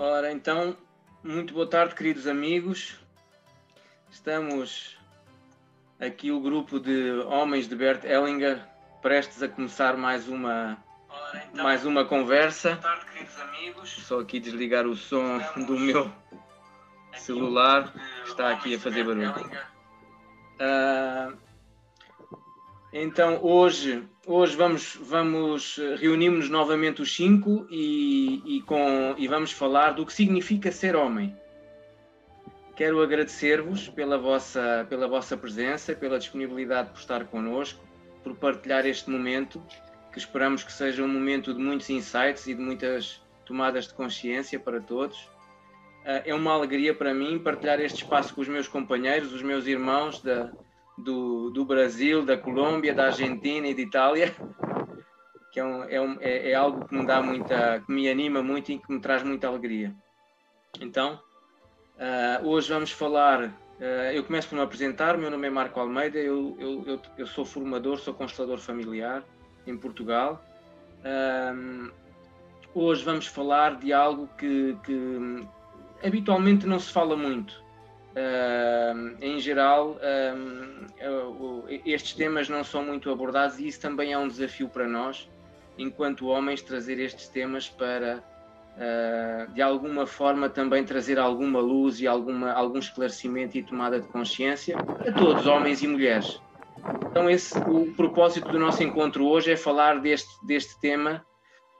Ora, então, muito boa tarde, queridos amigos. Estamos aqui o grupo de homens de Bert Hellinger prestes a começar mais uma Ora, então, mais uma conversa. Boa tarde, queridos amigos. Só aqui desligar o som Estamos do meu celular está aqui a fazer barulho. Uh, então hoje, hoje vamos, vamos reunimos novamente os cinco e, e, com, e vamos falar do que significa ser homem. Quero agradecer-vos pela vossa, pela vossa presença, pela disponibilidade por estar connosco, por partilhar este momento, que esperamos que seja um momento de muitos insights e de muitas tomadas de consciência para todos. Ah, é uma alegria para mim partilhar este espaço com os meus companheiros, os meus irmãos da, do, do Brasil, da Colômbia, da Argentina e de Itália, que é, um, é, um, é, é, algo que me dá muita, que me anima muito e que me traz muita alegria. Então, uh, hoje vamos falar. Uh, eu começo por me apresentar. Meu nome é Marco Almeida. Eu, eu, eu, eu sou formador, sou constelador familiar em Portugal. Uh, hoje vamos falar de algo que, que habitualmente não se fala muito em geral, uh, estes temas não são muito abordados e isso também é um desafio para nós, enquanto homens, trazer estes temas para, uh, de alguma forma, também trazer alguma luz e alguma, algum esclarecimento e tomada de consciência a todos, homens e mulheres. Então, esse, o propósito do nosso encontro hoje é falar deste, deste tema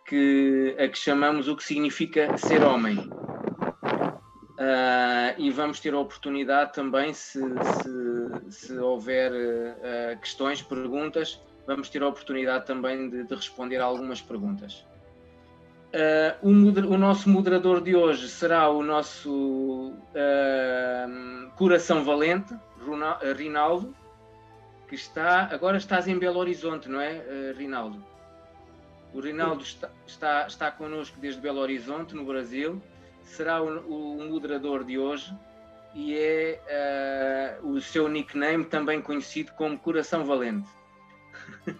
que, a que chamamos o que significa ser homem. Uh, e vamos ter a oportunidade também, se, se, se houver uh, questões, perguntas, vamos ter a oportunidade também de, de responder a algumas perguntas. Uh, o, o, nosso moderador de hoje será o nosso coração valente, Rinaldo, que está, agora estás em Belo Horizonte, não é, Rinaldo? O Rinaldo está, está, está connosco desde Belo Horizonte, no Brasil será o, o moderador de hoje e é uh, o seu nickname também conhecido como Coração Valente.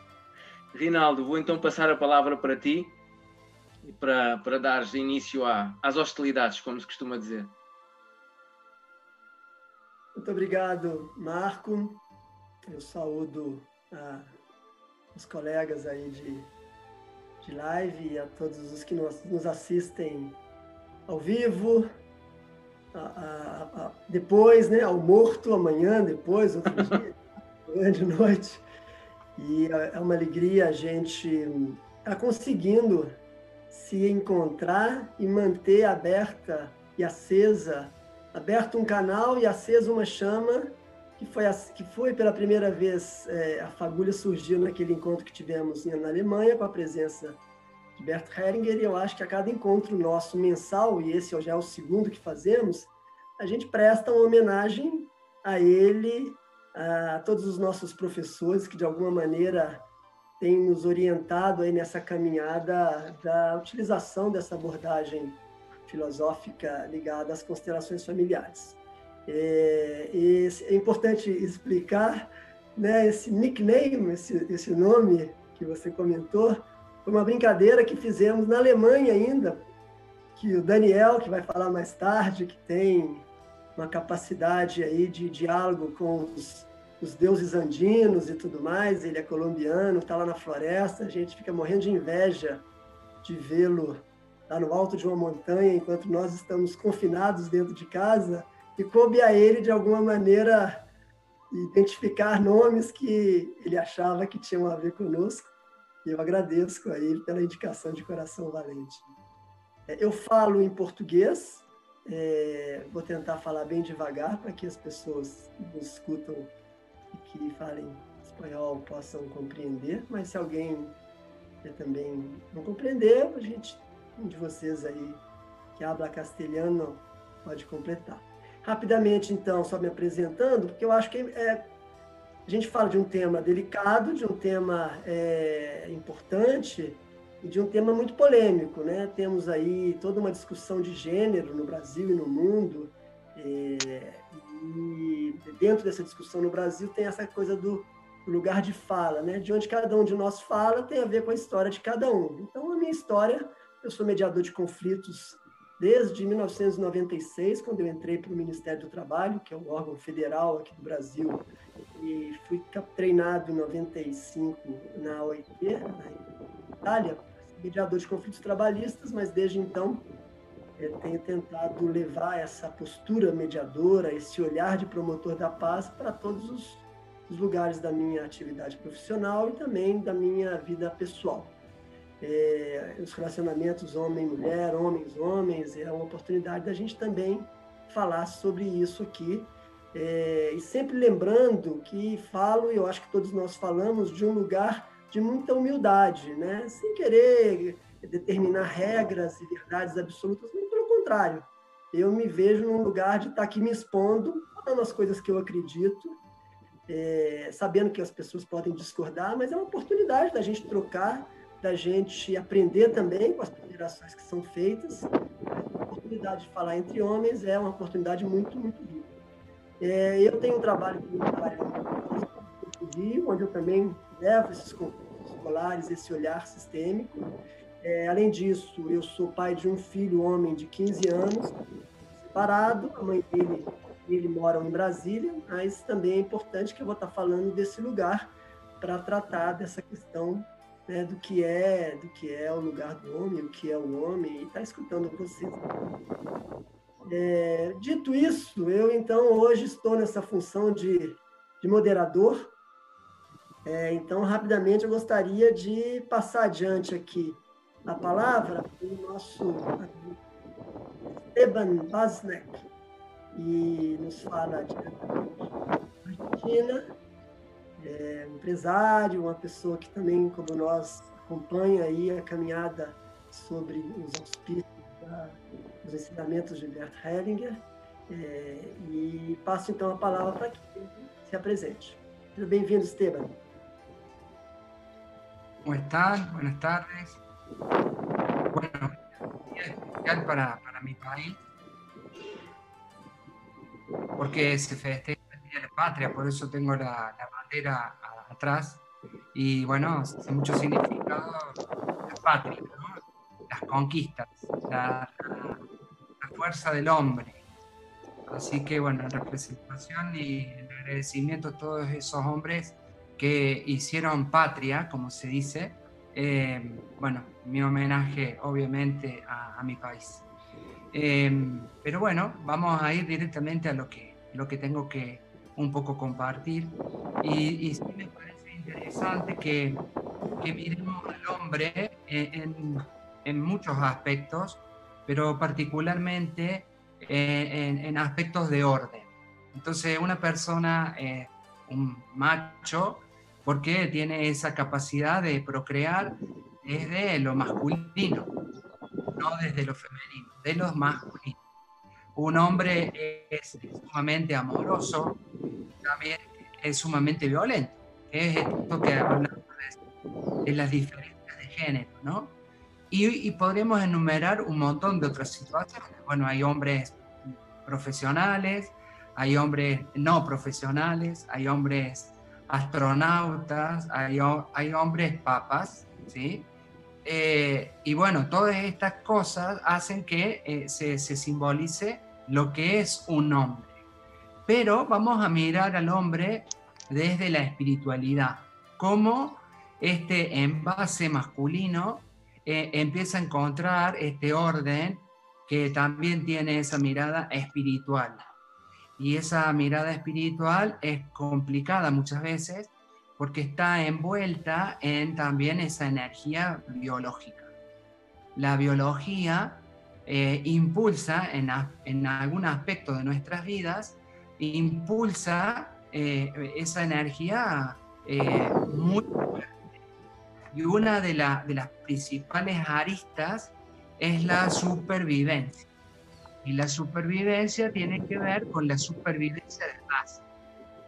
Rinaldo, vou então passar a palavra para ti para, para dares início à, às hostilidades, como se costuma dizer. Muito obrigado, Marco. Eu saúdo ah, os colegas aí de, de live e a todos os que nos, nos assistem ao vivo, a, a, a, depois, né, ao morto, amanhã, depois, outro dia, grande noite. E é, é uma alegria a gente estar tá conseguindo se encontrar e manter aberta e acesa, aberto um canal e acesa uma chama, que foi, que foi pela primeira vez, é, a fagulha surgiu naquele encontro que tivemos na Alemanha, com a presença de Bert Heringer, e eu acho que a cada encontro nosso mensal, e esse já é o segundo que fazemos, a gente presta uma homenagem a ele, a todos os nossos professores que de alguma maneira têm nos orientado aí nessa caminhada da utilização dessa abordagem filosófica ligada às constelações familiares. É, é importante explicar né, esse nickname, esse, esse nome que você comentou, foi uma brincadeira que fizemos na Alemanha ainda, que o Daniel, que vai falar mais tarde, que tem uma capacidade aí de diálogo com os, os deuses andinos e tudo mais, ele é colombiano, está lá na floresta, a gente fica morrendo de inveja de vê-lo lá no alto de uma montanha, enquanto nós estamos confinados dentro de casa, e coube a ele, de alguma maneira, identificar nomes que ele achava que tinham a ver conosco. E eu agradeço a ele pela indicação de coração valente. É, eu falo em português, é, vou tentar falar bem devagar para que as pessoas que nos escutam e que falem espanhol possam compreender, mas se alguém também não compreender, a gente, um de vocês aí que habla castelhano pode completar. Rapidamente, então, só me apresentando, porque eu acho que é a gente fala de um tema delicado, de um tema é, importante e de um tema muito polêmico, né? Temos aí toda uma discussão de gênero no Brasil e no mundo, é, e dentro dessa discussão no Brasil tem essa coisa do lugar de fala, né? De onde cada um de nós fala tem a ver com a história de cada um. Então, a minha história, eu sou mediador de conflitos desde 1996, quando eu entrei para o Ministério do Trabalho, que é um órgão federal aqui do Brasil, e fui treinado em 95 na OIT, na Itália, mediador de conflitos trabalhistas, mas desde então eu tenho tentado levar essa postura mediadora, esse olhar de promotor da paz para todos os, os lugares da minha atividade profissional e também da minha vida pessoal é, os relacionamentos homem-mulher, homens-homens, é uma oportunidade da gente também falar sobre isso aqui. É, e sempre lembrando que falo, e eu acho que todos nós falamos, de um lugar de muita humildade, né? sem querer determinar regras e verdades absolutas, muito pelo contrário. Eu me vejo num lugar de estar aqui me expondo, falando as coisas que eu acredito, é, sabendo que as pessoas podem discordar, mas é uma oportunidade da gente trocar da gente aprender também com as ponderações que são feitas. A oportunidade de falar entre homens é uma oportunidade muito, muito rica. É, eu tenho um trabalho comunitário no Rio, onde eu também levo esses conflitos escolares, esse olhar sistêmico. É, além disso, eu sou pai de um filho homem de 15 anos, separado, a mãe dele ele mora em Brasília, mas também é importante que eu vou estar falando desse lugar para tratar dessa questão né, do que é do que é o lugar do homem, o que é o homem, e está escutando vocês. É, dito isso, eu então hoje estou nessa função de, de moderador. É, então, rapidamente, eu gostaria de passar adiante aqui a palavra para o nosso Esteban Basnek, e nos fala diretamente da Argentina é, empresário, uma pessoa que também, como nós, acompanha aí a caminhada sobre os auspícios dos ensinamentos de Bert Hellinger. É, e passo então a palavra para que se apresente. Bem-vindo, Esteban. ¿Cómo están? Buenas tardes. Bueno, día especial para, para mi país, porque se festeja de la Patria, por eso tengo la, la bandera atrás. Y bueno, hace mucho significado la patria, las conquistas, la, la, fuerza del hombre. Así que bueno, en representación y el agradecimiento a todos esos hombres que hicieron patria, como se dice, eh, bueno, mi homenaje obviamente a, a mi país. Eh, pero bueno, vamos a ir directamente a lo que, lo que tengo que, un poco compartir. Y, sí me parece interesante que, que miremos al hombre en, en, muchos aspectos, pero particularmente eh, en, en, aspectos de orden. Entonces, una persona, eh, un macho, porque tiene esa capacidad de procrear desde lo masculino, no desde lo femenino, de los masculinos un hombre es sumamente amoroso, también es sumamente violento. Es esto que hablamos de, las diferencias de género, ¿no? Y, podríamos enumerar un montón de otras situaciones. Bueno, hay hombres profesionales, hay hombres no profesionales, hay hombres astronautas, hay, hombres papas, ¿sí? Eh, y bueno, todas estas cosas hacen que eh, se, simbolice lo que es un hombre. Pero vamos a mirar al hombre desde la espiritualidad, cómo este envase masculino eh, empieza a encontrar este orden que también tiene esa mirada espiritual. Y esa mirada espiritual es complicada muchas veces porque está envuelta en también esa energía biológica. La biología eh, impulsa en, en, algún aspecto de nuestras vidas, impulsa eh, esa energía eh, muy fuerte. Y una de, de las principales aristas es la supervivencia. Y la supervivencia tiene que ver con la supervivencia de raza.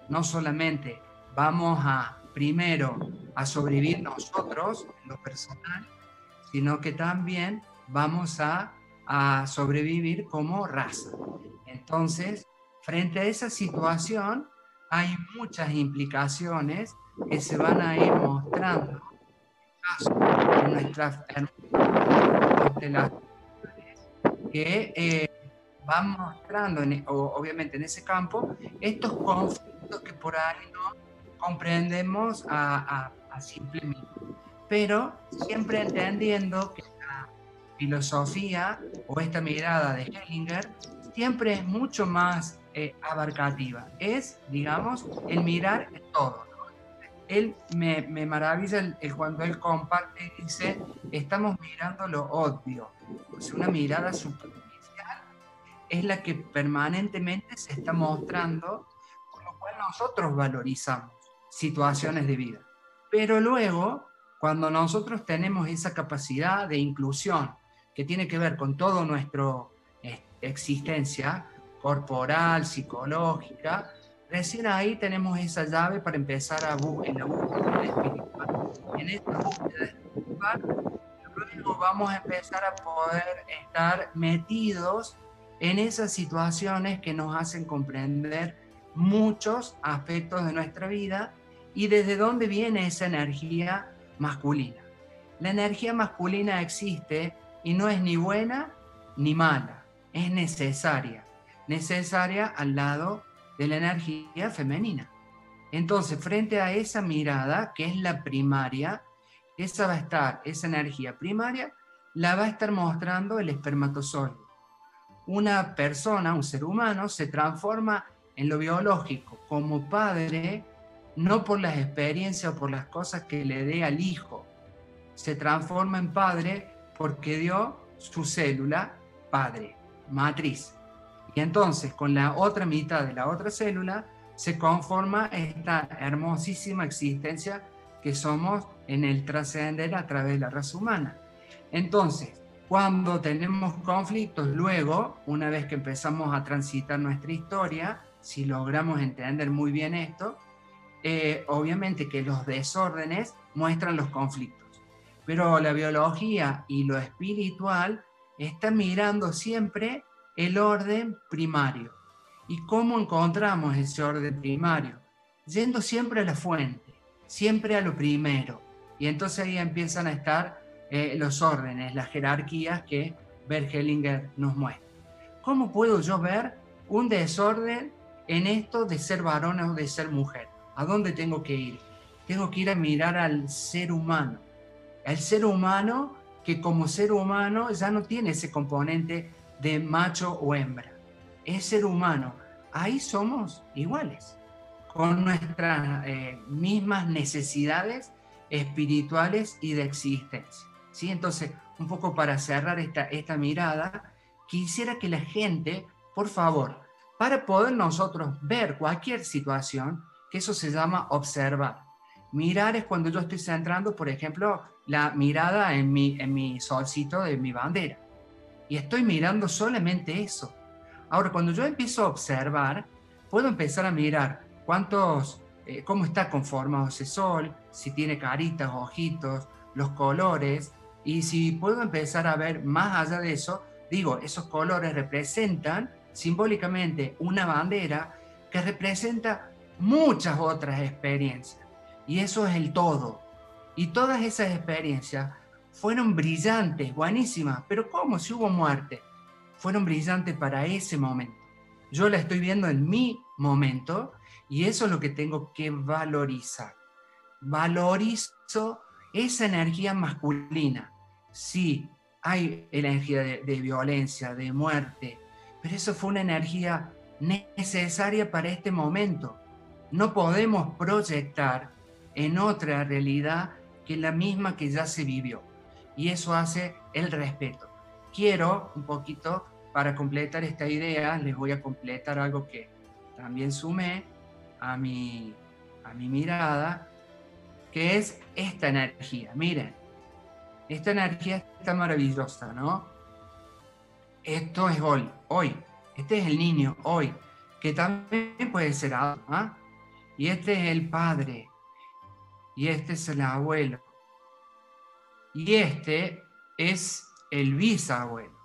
No solamente vamos a primero a sobrevivir nosotros en lo personal, sino que también vamos a a sobrevivir como raza. Entonces, frente a esa situación, hay muchas implicaciones que se van a ir mostrando en nuestras las que eh, van mostrando, e, obviamente en ese campo, estos conflictos que por ahí no comprendemos a, a, a simple pero siempre entendiendo que filosofía o esta mirada de Hellinger siempre es mucho más eh, abarcativa, es, digamos, el mirar todo. Él me, me maravilla el, cuando él comparte y dice, estamos mirando lo obvio, sea, una mirada superficial es la que permanentemente se está mostrando, con lo cual nosotros valorizamos situaciones de vida. Pero luego, cuando nosotros tenemos esa capacidad de inclusión que tiene que ver con toda nuestra existencia corporal, psicológica, recién ahí tenemos esa llave para empezar a en la búsqueda espiritual. En esta búsqueda espiritual, luego vamos a empezar a poder estar metidos en esas situaciones que nos hacen comprender muchos aspectos de nuestra vida y desde dónde viene esa energía masculina. La energía masculina existe y no es ni buena ni mala, es necesaria, necesaria al lado de la energía femenina. Entonces, frente a esa mirada, que es la primaria, esa va a estar, esa energía primaria, la va a estar mostrando el espermatozoide. Una persona, un ser humano, se transforma en lo biológico como padre no por las experiencias o por las cosas que le dé al hijo. Se transforma en padre porque dio su célula padre, matriz. Y entonces con la otra mitad de la otra célula se conforma esta hermosísima existencia que somos en el trascender a través de la raza humana. Entonces, cuando tenemos conflictos, luego, una vez que empezamos a transitar nuestra historia, si logramos entender muy bien esto, eh, obviamente que los desórdenes muestran los conflictos, pero la biología y lo espiritual están mirando siempre el orden primario. ¿Y cómo encontramos ese orden primario? Yendo siempre a la fuente, siempre a lo primero. Y entonces ahí empiezan a estar eh, los órdenes, las jerarquías que Bergelinger nos muestra. ¿Cómo puedo yo ver un desorden en esto de ser varón o de ser mujer? ¿A dónde tengo que ir? Tengo que ir a mirar al ser humano. El ser humano que como ser humano ya no tiene ese componente de macho o hembra. Es ser humano. Ahí somos iguales, con nuestras eh, mismas necesidades espirituales y de existencia. ¿sí? Entonces, un poco para cerrar esta, esta mirada, quisiera que la gente, por favor, para poder nosotros ver cualquier situación, que eso se llama observar. Mirar es cuando yo estoy centrando, por ejemplo, la mirada en mi, en mi solcito de mi bandera. Y estoy mirando solamente eso. Ahora, cuando yo empiezo a observar, puedo empezar a mirar cuántos, eh, cómo está conformado ese sol, si tiene caritas, ojitos, los colores. Y si puedo empezar a ver más allá de eso, digo, esos colores representan simbólicamente una bandera que representa muchas otras experiencias. Y eso es el todo. Y todas esas experiencias fueron brillantes, buenísimas, pero ¿cómo si hubo muerte? Fueron brillantes para ese momento. Yo la estoy viendo en mi momento y eso es lo que tengo que valorizar. Valorizo esa energía masculina. Sí, hay energía de, de violencia, de muerte, pero eso fue una energía necesaria para este momento no podemos proyectar en otra realidad que la misma que ya se vivió. Y eso hace el respeto. Quiero un poquito, para completar esta idea, les voy a completar algo que también sumé a mi, a mi mirada, que es esta energía. Miren, esta energía está maravillosa, ¿no? Esto es hoy, hoy. Este es el niño, hoy, que también puede ser algo, ¿ah? Y este es el padre. Y este es el abuelo. Y este es el bisabuelo.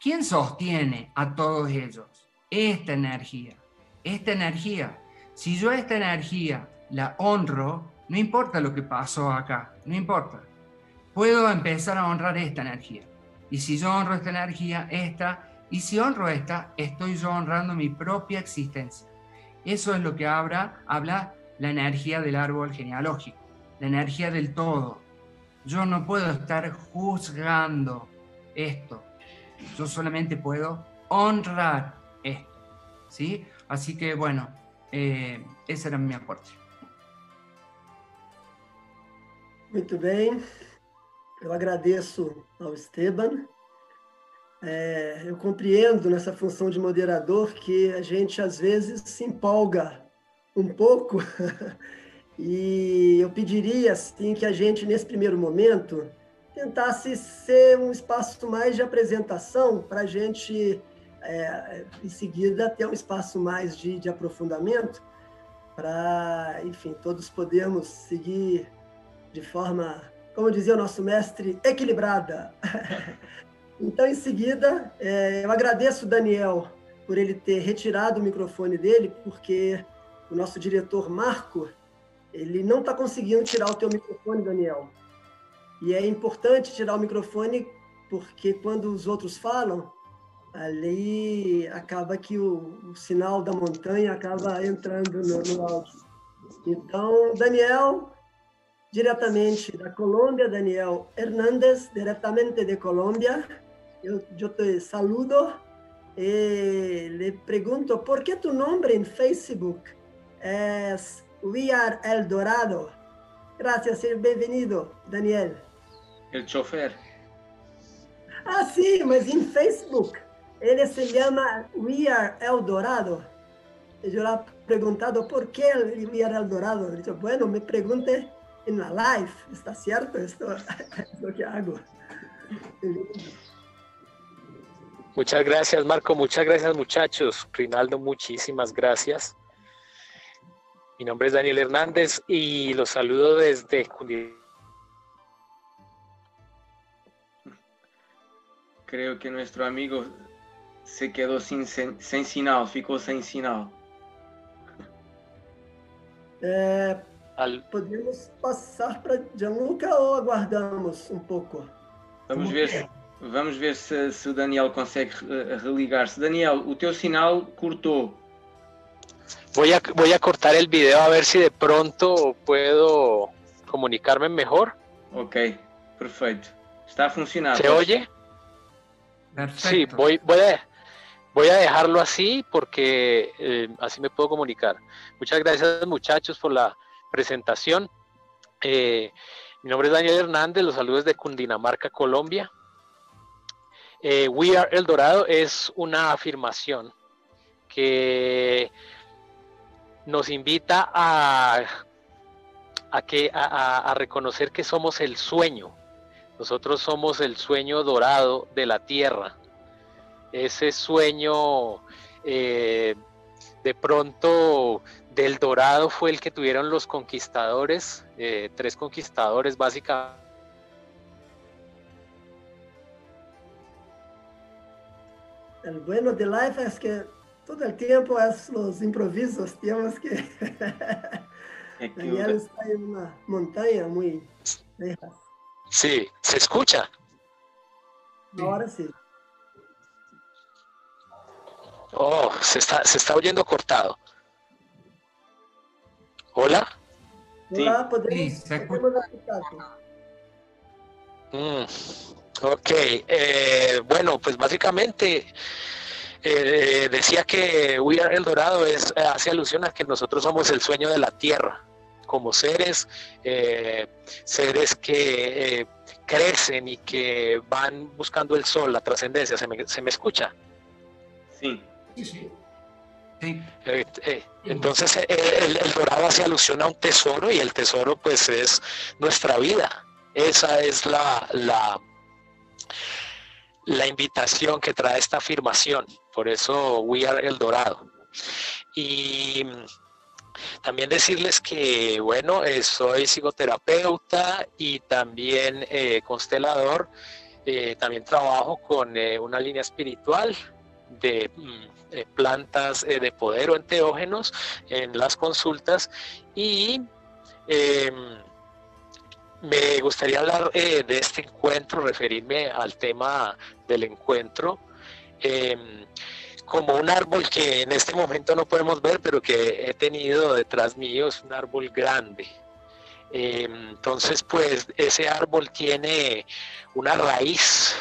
¿Quién sostiene a todos ellos? Esta energía. Esta energía. Si yo esta energía la honro, no importa lo que pasó acá, no importa. Puedo empezar a honrar esta energía. Y si yo honro esta energía, esta, y si honro esta, estoy yo honrando mi propia existencia. Eso es lo que habla, habla la energía del árbol genealógico, la energía del todo. Yo no puedo estar juzgando esto. Yo solamente puedo honrar esto. ¿sí? Así que bueno, eh, esse era meu aporte. Muito bem, eu agradeço ao Esteban. É, eu compreendo nessa função de moderador que a gente às vezes se empolga um pouco e eu pediria assim que a gente nesse primeiro momento tentasse ser um espaço mais de apresentação para a gente é, em seguida ter um espaço mais de, de aprofundamento para, enfim, todos podermos seguir de forma, como dizia o nosso mestre, equilibrada. então, em seguida, é, eu agradeço o Daniel por ele ter retirado o microfone dele, porque o nosso diretor Marco, ele não está conseguindo tirar o teu microfone, Daniel. E é importante tirar o microfone porque quando os outros falam, ali acaba que o, o, sinal da montanha acaba entrando no, no áudio. Então, Daniel, diretamente da Colômbia, Daniel Hernández, diretamente de Colômbia, eu, eu te saludo e lhe pergunto por que tu nome em Facebook é We Are El Dorado. Gracias e bem-vindo, Daniel. El chofer. Ah, sim, mas em Facebook. Ele se chama We Are El Dorado. Eu já perguntado por que We Are El Dorado. Ele disse, bueno, me pergunte en la live, ¿está cierto? Esto es lo que hago. Muchas gracias, Marco. Muchas gracias, muchachos. Rinaldo, muchísimas gracias. Mi nombre es Daniel Hernández y los saludo desde Cundinamarca. Creo que nuestro amigo se quedou sem, sem, sem sinal, ficou sem sinal. É, podemos passar para Gianluca ou aguardamos um pouco? Vamos ver, vamos ver se, se o Daniel consegue religar-se. Daniel, o teu sinal cortou. Voy a, voy a cortar el video a ver si de pronto puedo comunicarme mejor. Ok, perfeito. Está a funcionar. ¿Se oye? Perfecto. Sí, voy, voy, a, Voy a dejarlo así porque eh, así me puedo comunicar. Muchas gracias muchachos por la presentación. Eh, mi nombre es Daniel Hernández, los saludos de Cundinamarca, Colombia. Eh, We Are El Dorado es una afirmación que nos invita a, que, a, reconocer que somos el sueño. Nosotros somos el sueño dorado de la tierra ese sueño eh, de pronto del dorado fue el que tuvieron los conquistadores, eh, tres conquistadores básicamente. El bueno de live es que todo el tiempo es los improvisos, tenemos que... Daniel está en una montaña muy lejos. Sí, ¿se escucha? Ahora sí. Oh, se está, se está oyendo cortado. ¿Hola? Hola, podemos, Sí, se podemos. Mm, ok, eh, bueno, pues básicamente eh, decía que We Are El Dorado es, eh, hace alusión a que nosotros somos el sueño de la tierra, como seres, eh, seres que eh, crecen y que van buscando el sol, la trascendencia. ¿Se me, ¿Se me escucha? Sí, sí. Sí, Eh, eh, entonces eh, el, el dorado hace alusión a un tesoro y el tesoro pues es nuestra vida. Esa es la, la, la invitación que trae esta afirmación. Por eso We Are El Dorado. Y también decirles que, bueno, eh, soy psicoterapeuta y también eh, constelador. Eh, también trabajo con una línea espiritual de mm, plantas de poder o enteógenos en las consultas y eh, me gustaría hablar eh, de este encuentro, referirme al tema del encuentro, em, como un árbol que en este momento no podemos ver, pero que he tenido detrás mío, es un árbol grande. Em, entonces, pues ese árbol tiene una raíz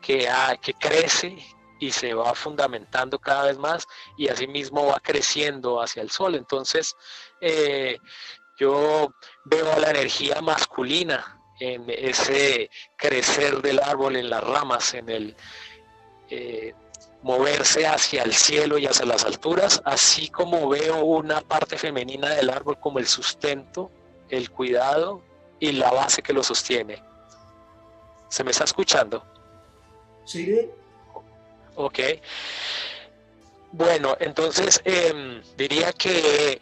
que, que crece y se va fundamentando cada vez más y asimismo va creciendo hacia el sol. Entonces, eh, yo veo la energía masculina en ese crecer del árbol, en las ramas, en el eh, moverse hacia el cielo y hacia las alturas, así como veo una parte femenina del árbol como el sustento, el cuidado y la base que lo sostiene. ¿Se me está escuchando? Sí. Ok. Bueno, entonces em, diría que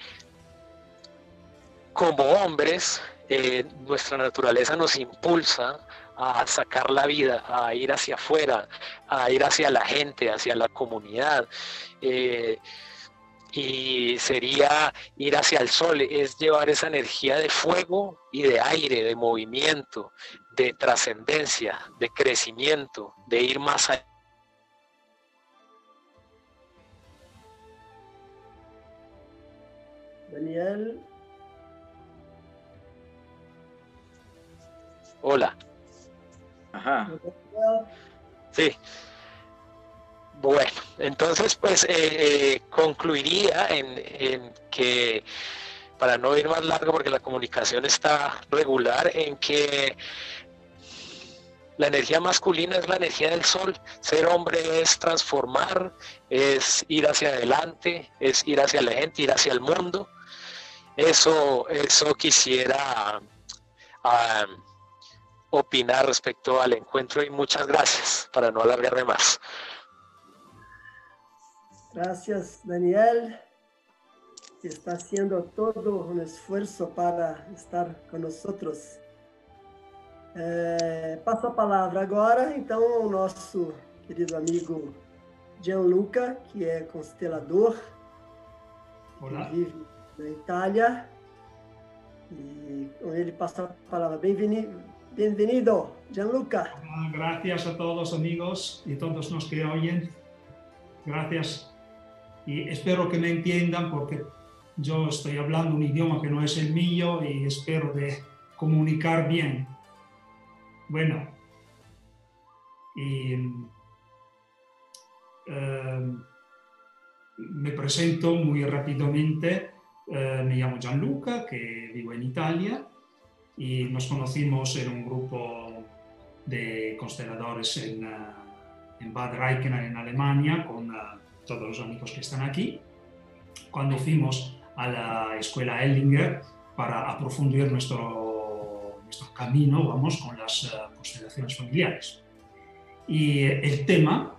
como hombres, eh, nuestra naturaleza nos impulsa a sacar la vida, a ir hacia afuera, a ir hacia la gente, hacia la comunidad. Eh, y sería ir hacia el sol, es llevar esa energía de fuego y de aire, de movimiento, de trascendencia, de crecimiento, de ir más allá. Daniel, Hola. Ajá. Sí. Bueno, entonces pues eh, eh, concluiría en, que, para no ir más largo porque la comunicación está regular, en que la energía masculina es la energía del sol. Ser hombre es transformar, es ir hacia adelante, es ir hacia la gente, ir hacia el mundo. Eso, eso quisiera ah, opinar respecto al encuentro y muchas gracias para no alargarme más. Gracias, Daniel. Está haciendo todo un esfuerzo para estar con nosotros. É, passo a palavra agora, então, ao nosso querido amigo Gianluca, que é constelador, Olá. que vive na Itália. E com ele passo a palavra. Bem-vindo, Bienvenido, Gianluca. Ah, gracias a todos amigos y todos los que oyen. Gracias. Y espero que me entiendan porque yo estoy hablando un idioma que no es el mío y espero de comunicar bien. Bueno, y eh, me presento muy rápidamente. Eh, me llamo Gianluca, que vivo en Italia y nos conocimos en un grupo de consteladores en, uh, en Bad Reichenau, en Alemania, con uh, todos los amigos que están aquí, cuando fuimos a la escuela Ellinger para aprofundir nuestro, nuestro camino, vamos, con las uh, constelaciones familiares. Y el tema,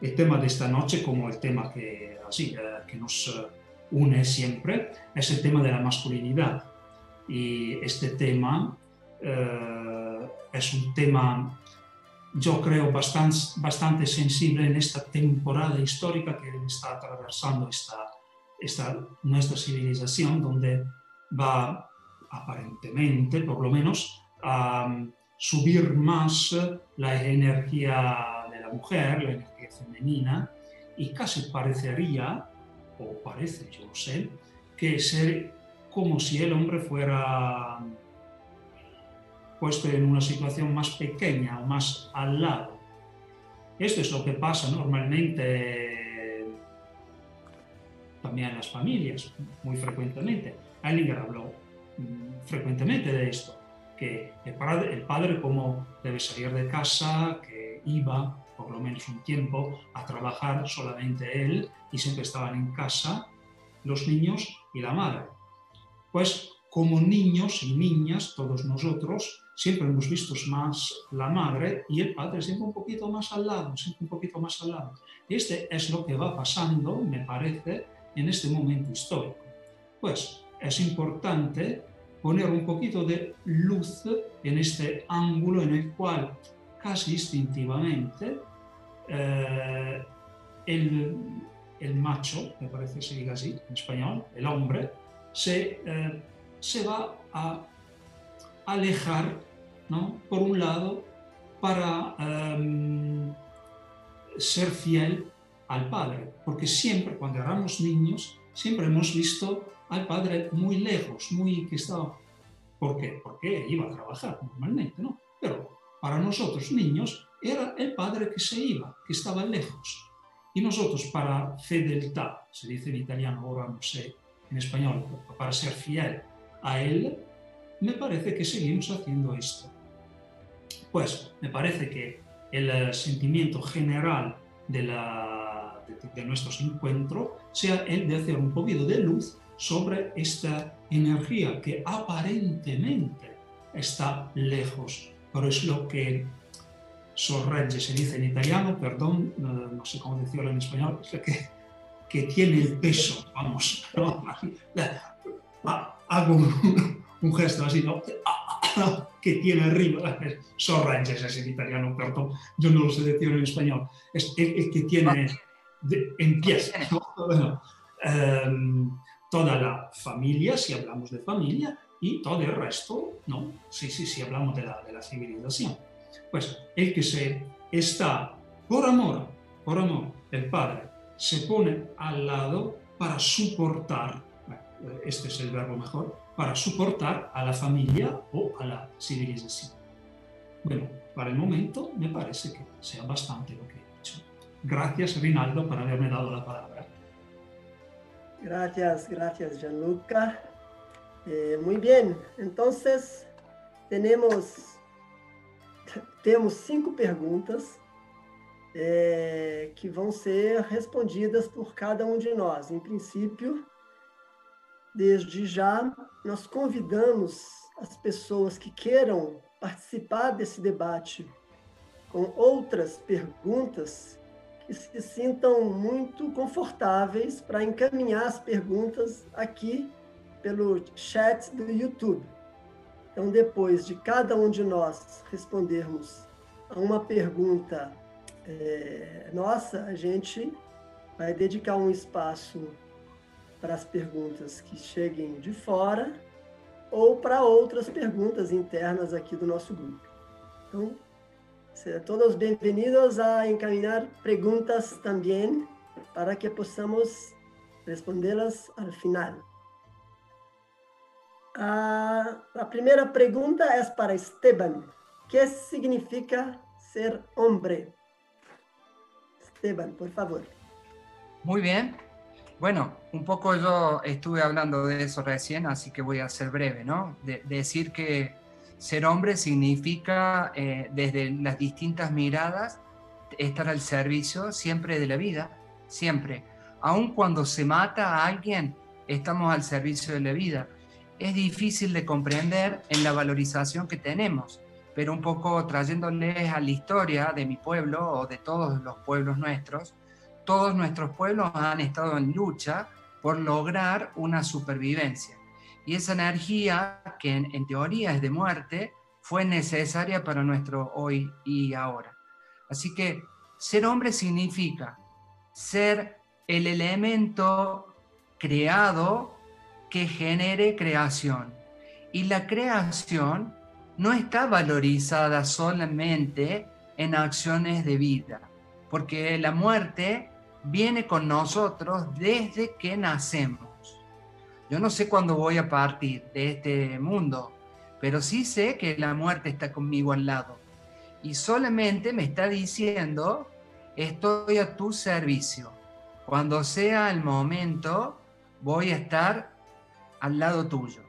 el tema de esta noche, como el tema que, así, que nos une siempre, es el tema de la masculinidad y este tema eh, es un tema, yo creo, bastante, bastante sensible en esta temporada histórica que está atravesando esta, esta, nuestra civilización, donde va aparentemente, por lo menos, a subir más la energía de la mujer, la energía femenina, y casi parecería, o parece, yo sé, que ser como si el hombre fuera puesto en una situación más pequeña o más al lado. Esto es lo que pasa normalmente también en las familias, muy frecuentemente. Eilinger habló mm, frecuentemente de esto, que el padre, el padre como debe salir de casa, que iba por lo menos un tiempo a trabajar solamente él y siempre estaban en casa los niños y la madre pues como niños y niñas, todos nosotros, siempre hemos visto más la madre y el padre siempre un poquito más al lado, siempre un poquito más al lado. Y este es lo que va pasando, me parece, en este momento histórico. Pues es importante poner un poquito de luz en este ángulo en el cual casi instintivamente eh, el, el macho, me parece que se diga así en español, el hombre, se, eh, se va a, alejar, ¿no? por un lado, para em, ser fiel al Padre, porque siempre cuando éramos niños, siempre hemos visto al Padre muy lejos, muy que estaba... ¿Por qué? Porque iba a trabajar normalmente, ¿no? Pero para nosotros niños era el Padre que se iba, que estaba lejos. Y nosotros para fidelidad, se dice en italiano, ahora no sé en español, para ser fiel a Él, me parece que seguimos haciendo esto. Pues me parece que el eh, sentimiento general de, la, de, nuestros encuentros sea el de hacer un poquito de luz sobre esta energía que aparentemente está lejos, pero es lo que sorregge, se dice en italiano, perdón, no, sé cómo decirlo en español, que, que tiene el peso, vamos, hago un, gesto así, ¿no? que tiene arriba, sorranches es en italiano, perdón, yo no lo sé decir en español, es el, que tiene en pies, em, toda la familia, si hablamos de familia, y todo el resto, ¿no? Sí, sí, sí, hablamos de la, de la civilización. Pues el que se está por amor, por amor, el padre se pone al lado para soportar, este es el verbo mejor, para soportar a la familia o a la civilización. Bueno, para el momento me parece que sea bastante lo que he dicho. Gracias, Rinaldo, por haberme dado la palabra. Gracias, gracias, Gianluca. Eh, muy bien, entonces tenemos, temos cinco perguntas é, que vão ser respondidas por cada um de nós. Em princípio, desde já, nós convidamos as pessoas que queiram participar desse debate com outras perguntas que se sintam muito confortáveis para encaminhar as perguntas aqui pelo chat do YouTube. Então, depois de cada um de nós respondermos a uma pergunta é, nossa, a gente vai dedicar um espaço para as perguntas que cheguem de fora ou para outras perguntas internas aqui do nosso grupo. Então, todos bem-vindos a encaminhar perguntas também para que possamos respondê-las ao final. A, a primeira pergunta é para Esteban. O que significa ser homem? Esteban, por favor. Muy bien. Bueno, un poco yo estuve hablando de eso recién, así que voy a ser breve, ¿no? De, decir que ser hombre significa, eh, desde las distintas miradas, estar al servicio siempre de la vida, siempre. Aun cuando se mata a alguien, estamos al servicio de la vida. Es difícil de comprender en la valorización que tenemos, pero un poco trayéndoles a la historia de mi pueblo o de todos los pueblos nuestros, todos nuestros pueblos han estado en lucha por lograr una supervivencia. Y esa energía, que en, teoría es de muerte, fue necesaria para nuestro hoy y ahora. Así que ser hombre significa ser el elemento creado que genere creación. Y la creación no está valorizada solamente en acciones de vida, porque la muerte viene con nosotros desde que nacemos. Yo no sé cuándo voy a partir de este mundo, pero sí sé que la muerte está conmigo al lado. Y solamente me está diciendo, estoy a tu servicio. Cuando sea el momento, voy a estar al lado tuyo.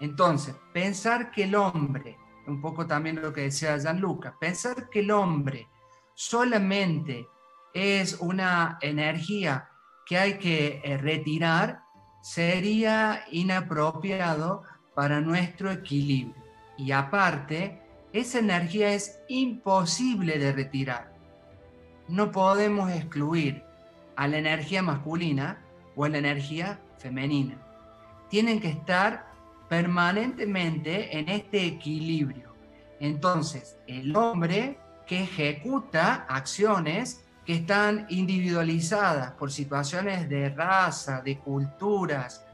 Entonces, pensar que el hombre, un poco también lo que decía Gianluca, pensar que el hombre solamente es una energía que hay que eh, retirar, sería inapropiado para nuestro equilibrio. Y aparte, esa energía es imposible de retirar. No podemos excluir a la energía masculina o a la energía femenina. Tienen que estar permanentemente en este equilibrio. Entonces, el hombre que ejecuta acciones que están individualizadas por situaciones de raza, de culturas,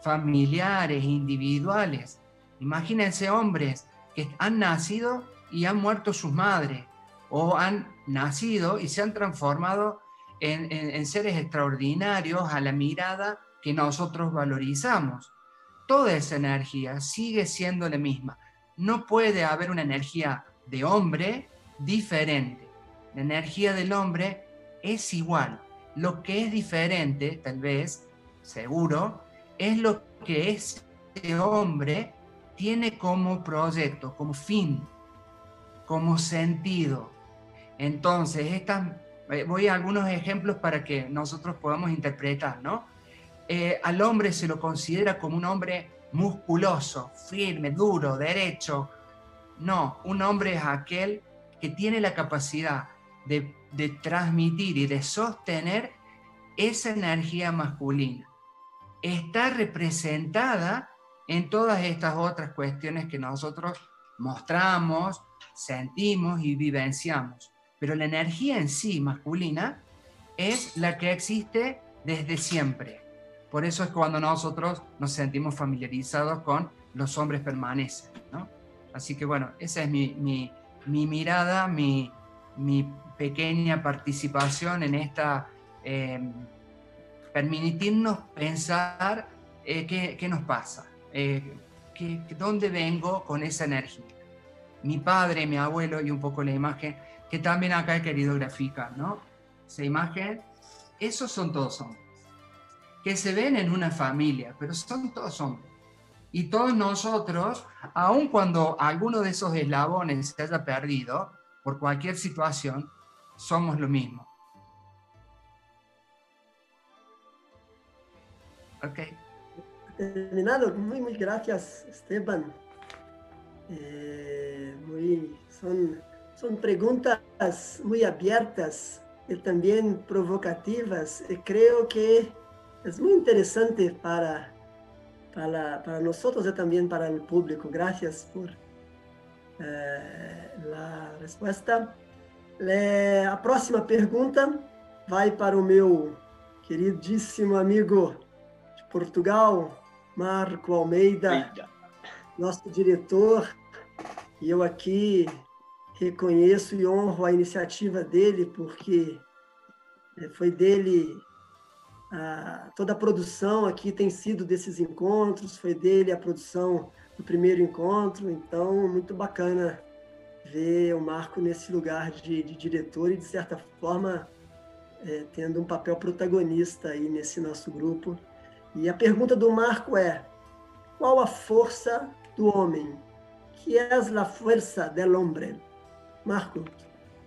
familiares, individuales. Imagínense hombres que han nacido y han muerto sus madres, o han nacido y se han transformado en, seres extraordinarios a la mirada que nosotros valorizamos. Toda esa energía sigue siendo la misma. No puede haber una energía de hombre diferente. La energía del hombre es igual. Lo que es diferente, tal vez, seguro, es lo que ese hombre tiene como proyecto, como fin, como sentido. Entonces, eh, voy a algunos ejemplos para que nosotros podamos interpretar, ¿no? Eh, al hombre se lo considera como un hombre musculoso, firme, duro, derecho. No, un hombre es aquel que tiene la capacidad de, de transmitir y de sostener esa energía masculina. Está representada en todas estas otras cuestiones que nosotros mostramos, sentimos y vivenciamos. Pero la energía en sí masculina es la que existe desde siempre. Por eso es cuando nosotros nos sentimos familiarizados con los hombres permanecen. Así que bueno, esa es mi, mi, mirada, mi, mi, pequeña participación en esta, eh, permitirnos pensar eh, qué, qué, nos pasa, eh, dónde vengo con esa energía. Mi padre, mi abuelo y un poco la imagen que también acá he querido graficar, ¿no? Esa imagen, esos son todos hombres, que se ven en una familia, pero son todos hombres. Y todos nosotros, aun cuando alguno de esos eslabones se haya perdido por cualquier situación, somos lo mismo. Ok. Terminado. Muy, muy gracias, Esteban. Eh, muy, son, son preguntas muy abiertas y también provocativas. Y creo que es muy interesante para, para, para nosotros y también para el público. Gracias por eh, la respuesta. a próxima pergunta vai para o meu queridíssimo amigo de Portugal, Marco Almeida, nosso diretor, e eu aqui reconheço e honro a iniciativa dele, porque é, foi dele toda a produção aqui tem sido desses encontros, foi dele a produção do primeiro encontro, então muito bacana ver o Marco nesse lugar de, de diretor e, de certa forma, é, tendo um papel protagonista aí nesse nosso grupo. E a pergunta do Marco é: qual a força do homem? Que é a força del hombre? Marco.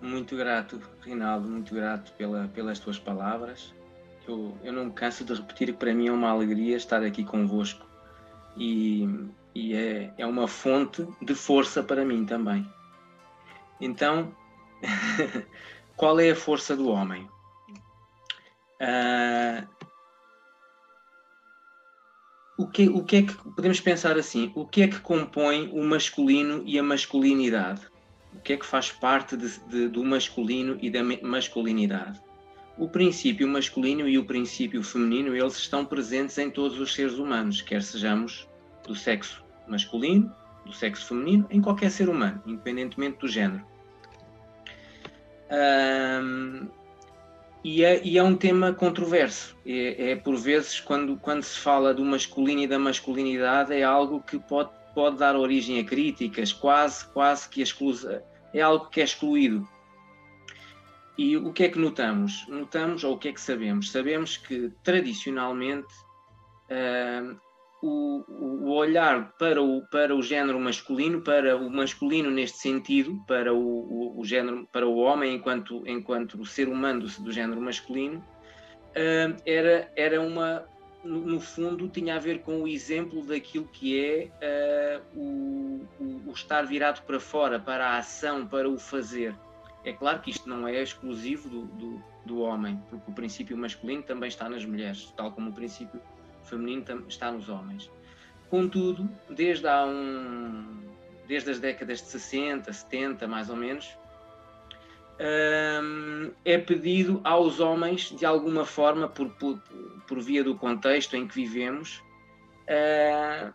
Muito grato, Rinaldo, muito grato pela, pelas tuas palavras. Eu, eu não me canso de repetir que para mim é uma alegria estar aqui convosco e, e é, é uma fonte de força para mim também. Então, qual é a força do homem? Uh, o, que, o que é que podemos pensar assim? O que é que compõe o masculino e a masculinidade? O que é que faz parte de, de, do masculino e da masculinidade? O princípio masculino e o princípio feminino, eles estão presentes em todos os seres humanos, quer sejamos do sexo masculino, do sexo feminino, em qualquer ser humano, independentemente do género. E, é, e, é, um tema controverso. É, é, por vezes, quando, quando se fala do masculino e da masculinidade, é algo que pode, pode dar origem a críticas, quase, quase que exclusa, é algo que é excluído. E o que é que notamos? Notamos, ou o que é que sabemos? Sabemos que, tradicionalmente, uh, o, o, olhar para o, para o género masculino, para o masculino neste sentido, para o, o, o género, para o homem enquanto, enquanto ser humano do, género masculino, uh, era, era uma, no, no, fundo, tinha a ver com o exemplo daquilo que é uh, o, o, estar virado para fora, para a ação, para o fazer. É claro que isto não é exclusivo do, do, do homem, porque o princípio masculino também está nas mulheres, tal como o princípio feminino está nos homens. Contudo, desde há um, desde as décadas de 60, 70 mais ou menos, hum, é pedido aos homens, de alguma forma, por, por, por, via do contexto em que vivemos, uh,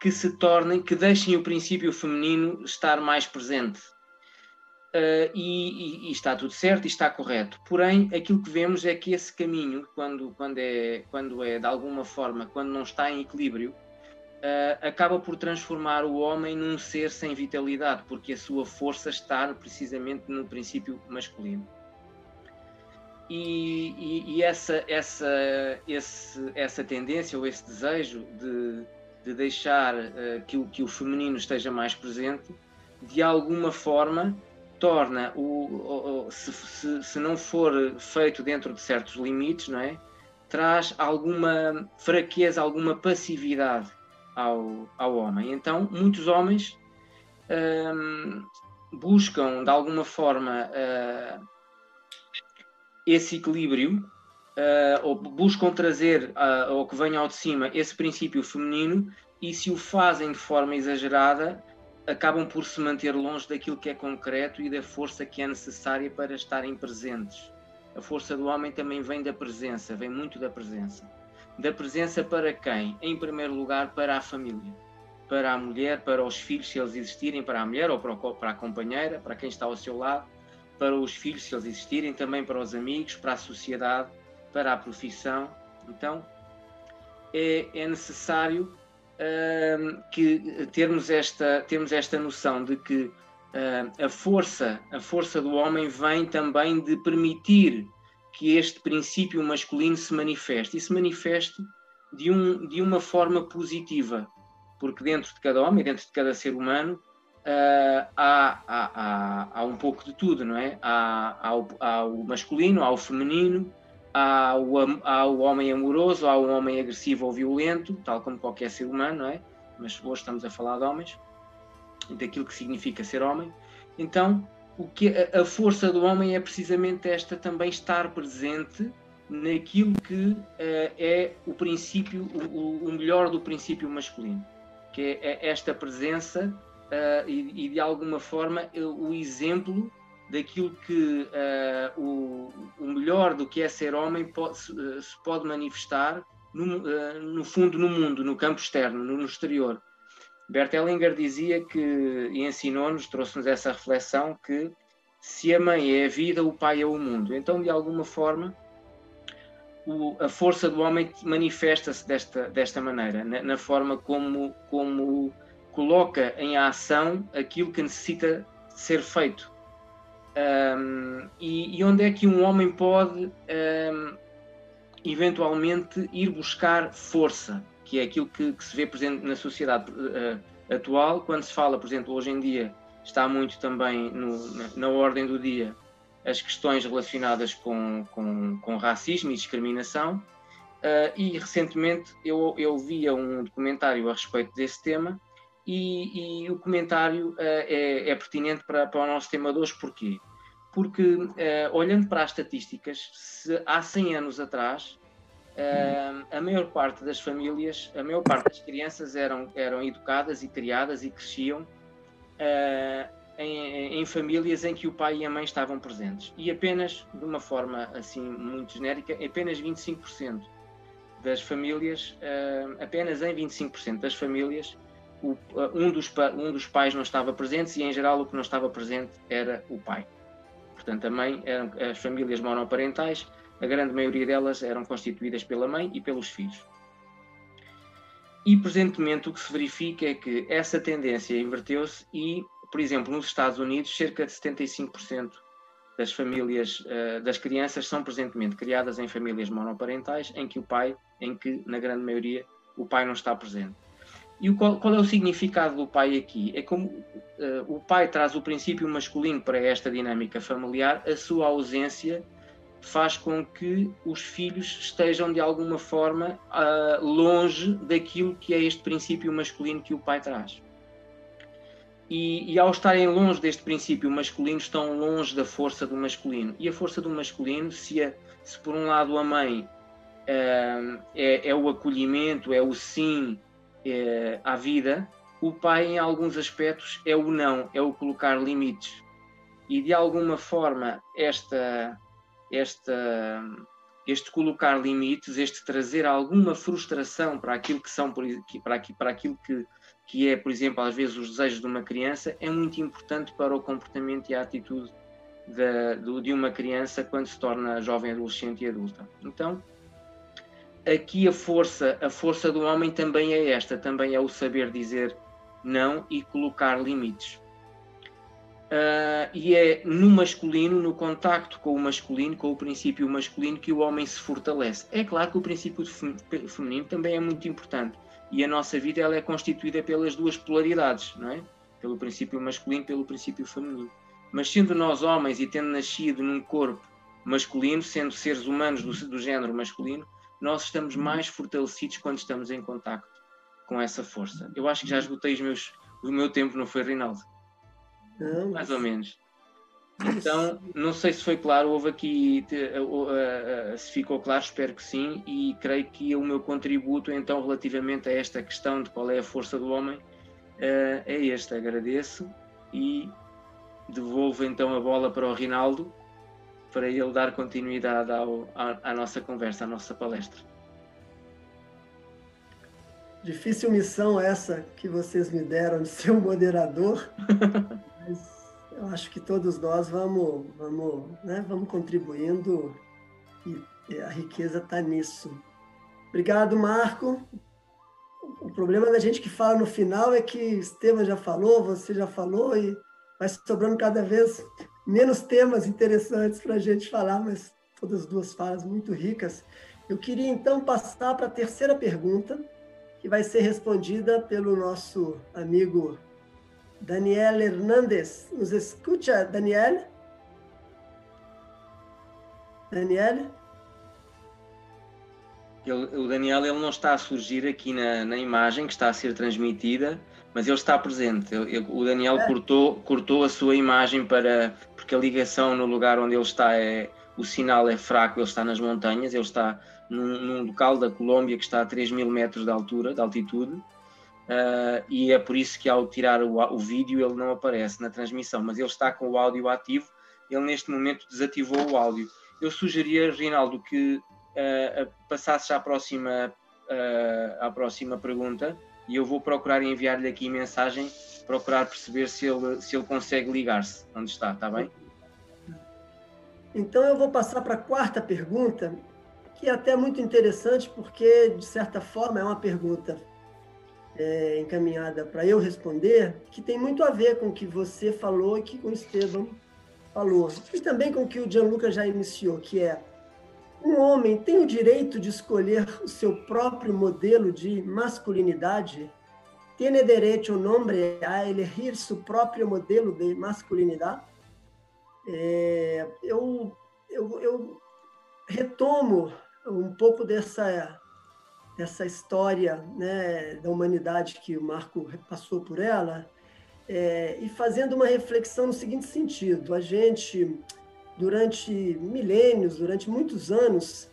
que se tornem, que deixem o princípio feminino estar mais presente. Uh, e, e, e, está tudo certo e está correto. Porém, aquilo que vemos é que esse caminho, quando, quando, é, quando é de alguma forma, quando não está em equilíbrio, uh, acaba por transformar o homem num ser sem vitalidade, porque a sua força está precisamente no princípio masculino. E, e, essa, essa, esse, essa tendência ou esse desejo de, de deixar uh, que, o, que o feminino esteja mais presente, de alguma forma torna o, o se, se, se, não for feito dentro de certos limites, não é? Traz alguma fraqueza, alguma passividade ao, ao homem. Então, muitos homens hum, buscam de alguma forma uh, esse equilíbrio, uh, ou buscam trazer uh, ao que venha ao de cima esse princípio feminino, e se o fazem de forma exagerada, acabam por se manter longe daquilo que é concreto e da força que é necessária para estarem presentes. A força do homem também vem da presença, vem muito da presença. Da presença para quem? Em primeiro lugar, para a família. Para a mulher, para os filhos, se eles existirem, para a mulher ou para a companheira, para quem está ao seu lado, para os filhos, se eles existirem, também para os amigos, para a sociedade, para a profissão. Então, é, é necessário que termos esta, termos esta noção de que uh, a, força, a força do homem vem também de permitir que este princípio masculino se manifeste e se manifeste de, um, de uma forma positiva, porque dentro de cada homem, dentro de cada ser humano, uh, há, há, há, há, um pouco de tudo, não é? Há, o, há o masculino, há o feminino, há o, homem amoroso, há o homem agressivo ou violento, tal como qualquer ser humano, não é? Mas hoje estamos a falar de homens daquilo que significa ser homem. Então, o que a, a força do homem é precisamente esta também estar presente naquilo que uh, é o princípio, o, o, melhor do princípio masculino, que é, é esta presença uh, e, e, de alguma forma o exemplo daquilo que uh, o, o, melhor do que é ser homem pode, se, uh, se pode manifestar no, uh, no, fundo no mundo, no campo externo, no, no exterior. Bert Hellinger dizia que, e ensinou-nos, trouxe-nos essa reflexão, que se a mãe é a vida, o pai é o mundo. Então, de alguma forma, o, a força do homem manifesta-se desta, desta maneira, na, na forma como, como coloca em ação aquilo que necessita ser feito um, e, e, onde é que um homem pode um, eventualmente ir buscar força, que é aquilo que, que se vê presente na sociedade uh, atual, quando se fala, por exemplo, hoje em dia está muito também no, na, na, ordem do dia as questões relacionadas com, com, com racismo e discriminação. Uh, e recentemente eu, eu via um documentário a respeito desse tema e, e o comentário uh, é, é, pertinente para, para o nosso tema de hoje, porquê? Porque, uh, olhando para as estatísticas, se há 100 anos atrás, uh, a maior parte das famílias, a maior parte das crianças eram, eram educadas e criadas e cresciam em, em, famílias em que o pai e a mãe estavam presentes. E apenas, de uma forma assim muito genérica, apenas 25% das famílias, apenas em 25% das famílias, o, um, dos, um dos pais não estava presente e, em geral, o que não estava presente era o pai. Portanto, mãe, eram, as famílias monoparentais, a grande maioria delas eram constituídas pela mãe e pelos filhos. E, presentemente, o que se verifica é que essa tendência inverteu-se e, por exemplo, nos Estados Unidos, cerca de 75% das famílias, uh, das crianças são presentemente criadas em famílias monoparentais, em que o pai, em que, na grande maioria, o pai não está presente. E qual, qual, é o significado do pai aqui? É como uh, o pai traz o princípio masculino para esta dinâmica familiar, a sua ausência faz com que os filhos estejam de alguma forma uh, longe daquilo que é este princípio masculino que o pai traz. E, e, ao estarem longe deste princípio masculino, estão longe da força do masculino. E a força do masculino, se, a, se por um lado a mãe uh, é, é o acolhimento, é o sim, é, à vida, o pai, em alguns aspectos, é o não, é o colocar limites. E de alguma forma, esta, esta, este colocar limites, este trazer alguma frustração para aquilo que são, para, para aquilo que, que é, por exemplo, às vezes os desejos de uma criança, é muito importante para o comportamento e a atitude de, de uma criança quando se torna jovem, adolescente e adulta. Então, aqui a força, a força do homem também é esta, também é o saber dizer não e colocar limites. Uh, e é no masculino, no contacto com o masculino, com o princípio masculino, que o homem se fortalece. É claro que o princípio feminino também é muito importante e a nossa vida ela é constituída pelas duas polaridades, não é? Pelo princípio masculino, pelo princípio feminino. Mas sendo nós homens e tendo nascido num corpo masculino, sendo seres humanos do, do género masculino, nós estamos mais fortalecidos quando estamos em contacto com essa força. Eu acho que já esgotei os meus, o meu tempo, não foi, Rinaldo? Não, mais ou menos. Então, não sei se foi claro, houve aqui, se ficou claro, espero que sim, e creio que o meu contributo, então, relativamente a esta questão de qual é a força do homem, eh, é este. Agradeço e devolvo então a bola para o Rinaldo, para ele dar continuidade ao, à, à nossa conversa, à nossa palestra. Difícil missão essa que vocês me deram de ser o um moderador. Mas eu acho que todos nós vamos, vamos, né, vamos contribuindo e a riqueza está nisso. Obrigado, Marco. O problema da gente que fala no final é que Estevam já falou, você já falou e vai sobrando cada vez menos temas interessantes para a gente falar, mas todas as duas falas muito ricas. Eu queria então passar para a terceira pergunta, que vai ser respondida pelo nosso amigo Daniel Hernandes. Nos escuta, Daniel? Daniel? Ele, o Daniel ele não está a surgir aqui na, na imagem que está a ser transmitida, mas ele está presente. Ele, o Daniel é. cortou, cortou a sua imagem para porque a ligação no lugar onde ele está é o sinal é fraco, ele está nas montanhas, ele está num, num local da Colômbia que está a 3 mil metros de altura, de altitude, Uh, e é por isso que ao tirar o, o, vídeo ele não aparece na transmissão, mas ele está com o áudio ativo, ele neste momento desativou o áudio. Eu sugeria, Rinaldo, que uh, passasses à próxima, uh, à próxima pergunta e eu vou procurar enviar-lhe aqui mensagem, procurar perceber se ele, se ele consegue ligar-se onde está, está bem? Então eu vou passar para a quarta pergunta, que é até muito interessante, porque, de certa forma, é uma pergunta é, encaminhada para eu responder, que tem muito a ver com o que você falou e que o Estevam falou. E também com o que o Gianluca já iniciou, que é um homem tem o direito de escolher o seu próprio modelo de masculinidade? Tiene derecho un hombre a elegir su próprio modelo de masculinidade? É, eu, eu, eu retomo um pouco dessa essa história né, da humanidade que o Marco passou por ela, é, e fazendo uma reflexão no seguinte sentido: a gente, durante milênios, durante muitos anos,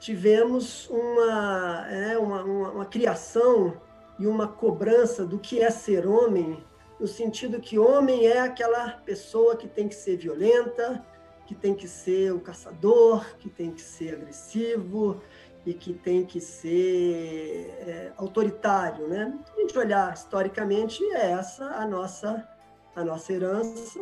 tivemos uma, é, uma, uma, uma criação e uma cobrança do que é ser homem, no sentido que homem é aquela pessoa que tem que ser violenta, que tem que ser o caçador, que tem que ser agressivo, e que tem que ser é, autoritário, né? A gente olhar historicamente, é essa a nossa a nossa herança,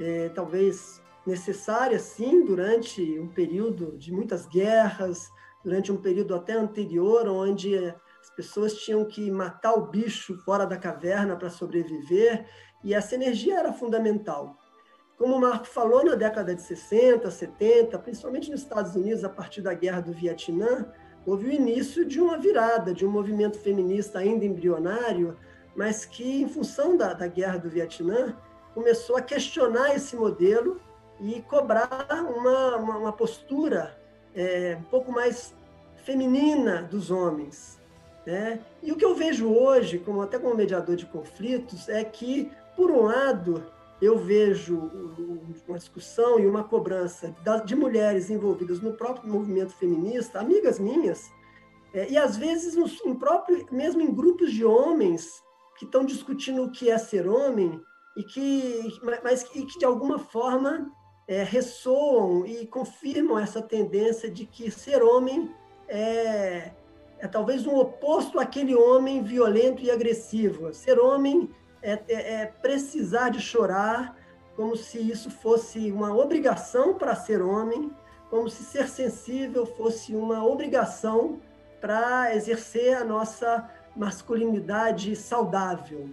é, talvez necessária, sim, durante um período de muitas guerras, durante um período até anterior, onde pessoas tinham que matar o bicho fora da caverna para sobreviver, e essa energia era fundamental. Como o Marco falou, na década de 60, 70, principalmente nos Estados Unidos, a partir da Guerra do Vietnã, houve o início de uma virada, de um movimento feminista ainda embrionário, mas que, em função da, da Guerra do Vietnã, começou a questionar esse modelo e cobrar uma, uma, uma postura é, um pouco mais feminina dos homens. Né? E o que eu vejo hoje, como até como mediador de conflitos, é que, por um lado, eu vejo uma discussão e uma cobrança de mulheres envolvidas no próprio movimento feminista, amigas minhas, é, e às vezes próprio, mesmo em grupos de homens que estão discutindo o que é ser homem e que, mas e que de alguma forma é, ressoam e confirmam essa tendência de que ser homem é, é talvez um oposto àquele homem violento e agressivo. Ser homem é, é, é precisar de chorar, como se isso fosse uma obrigação para ser homem, como se ser sensível fosse uma obrigação para exercer a nossa masculinidade saudável.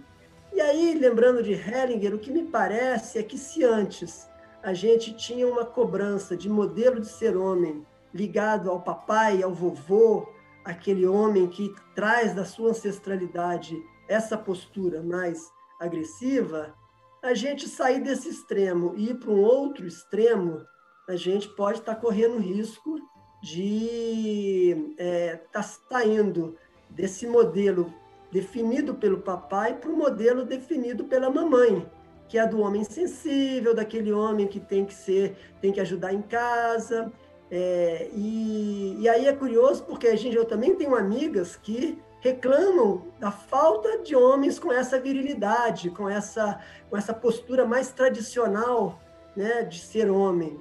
E aí, lembrando de Hellinger, o que me parece é que se antes a gente tinha uma cobrança de modelo de ser homem ligado ao papai, ao vovô, aquele homem que traz da sua ancestralidade essa postura mais agressiva, a gente sair desse extremo e ir para um outro extremo, a gente pode estar tá correndo risco de estar é, tá saindo desse modelo definido pelo papai para o modelo definido pela mamãe que é do homem sensível, daquele homem que tem que ser, tem que ajudar em casa. É, e, e aí é curioso porque a gente, eu também tenho amigas que reclamam da falta de homens com essa virilidade, com essa, com essa postura mais tradicional né, de ser homem.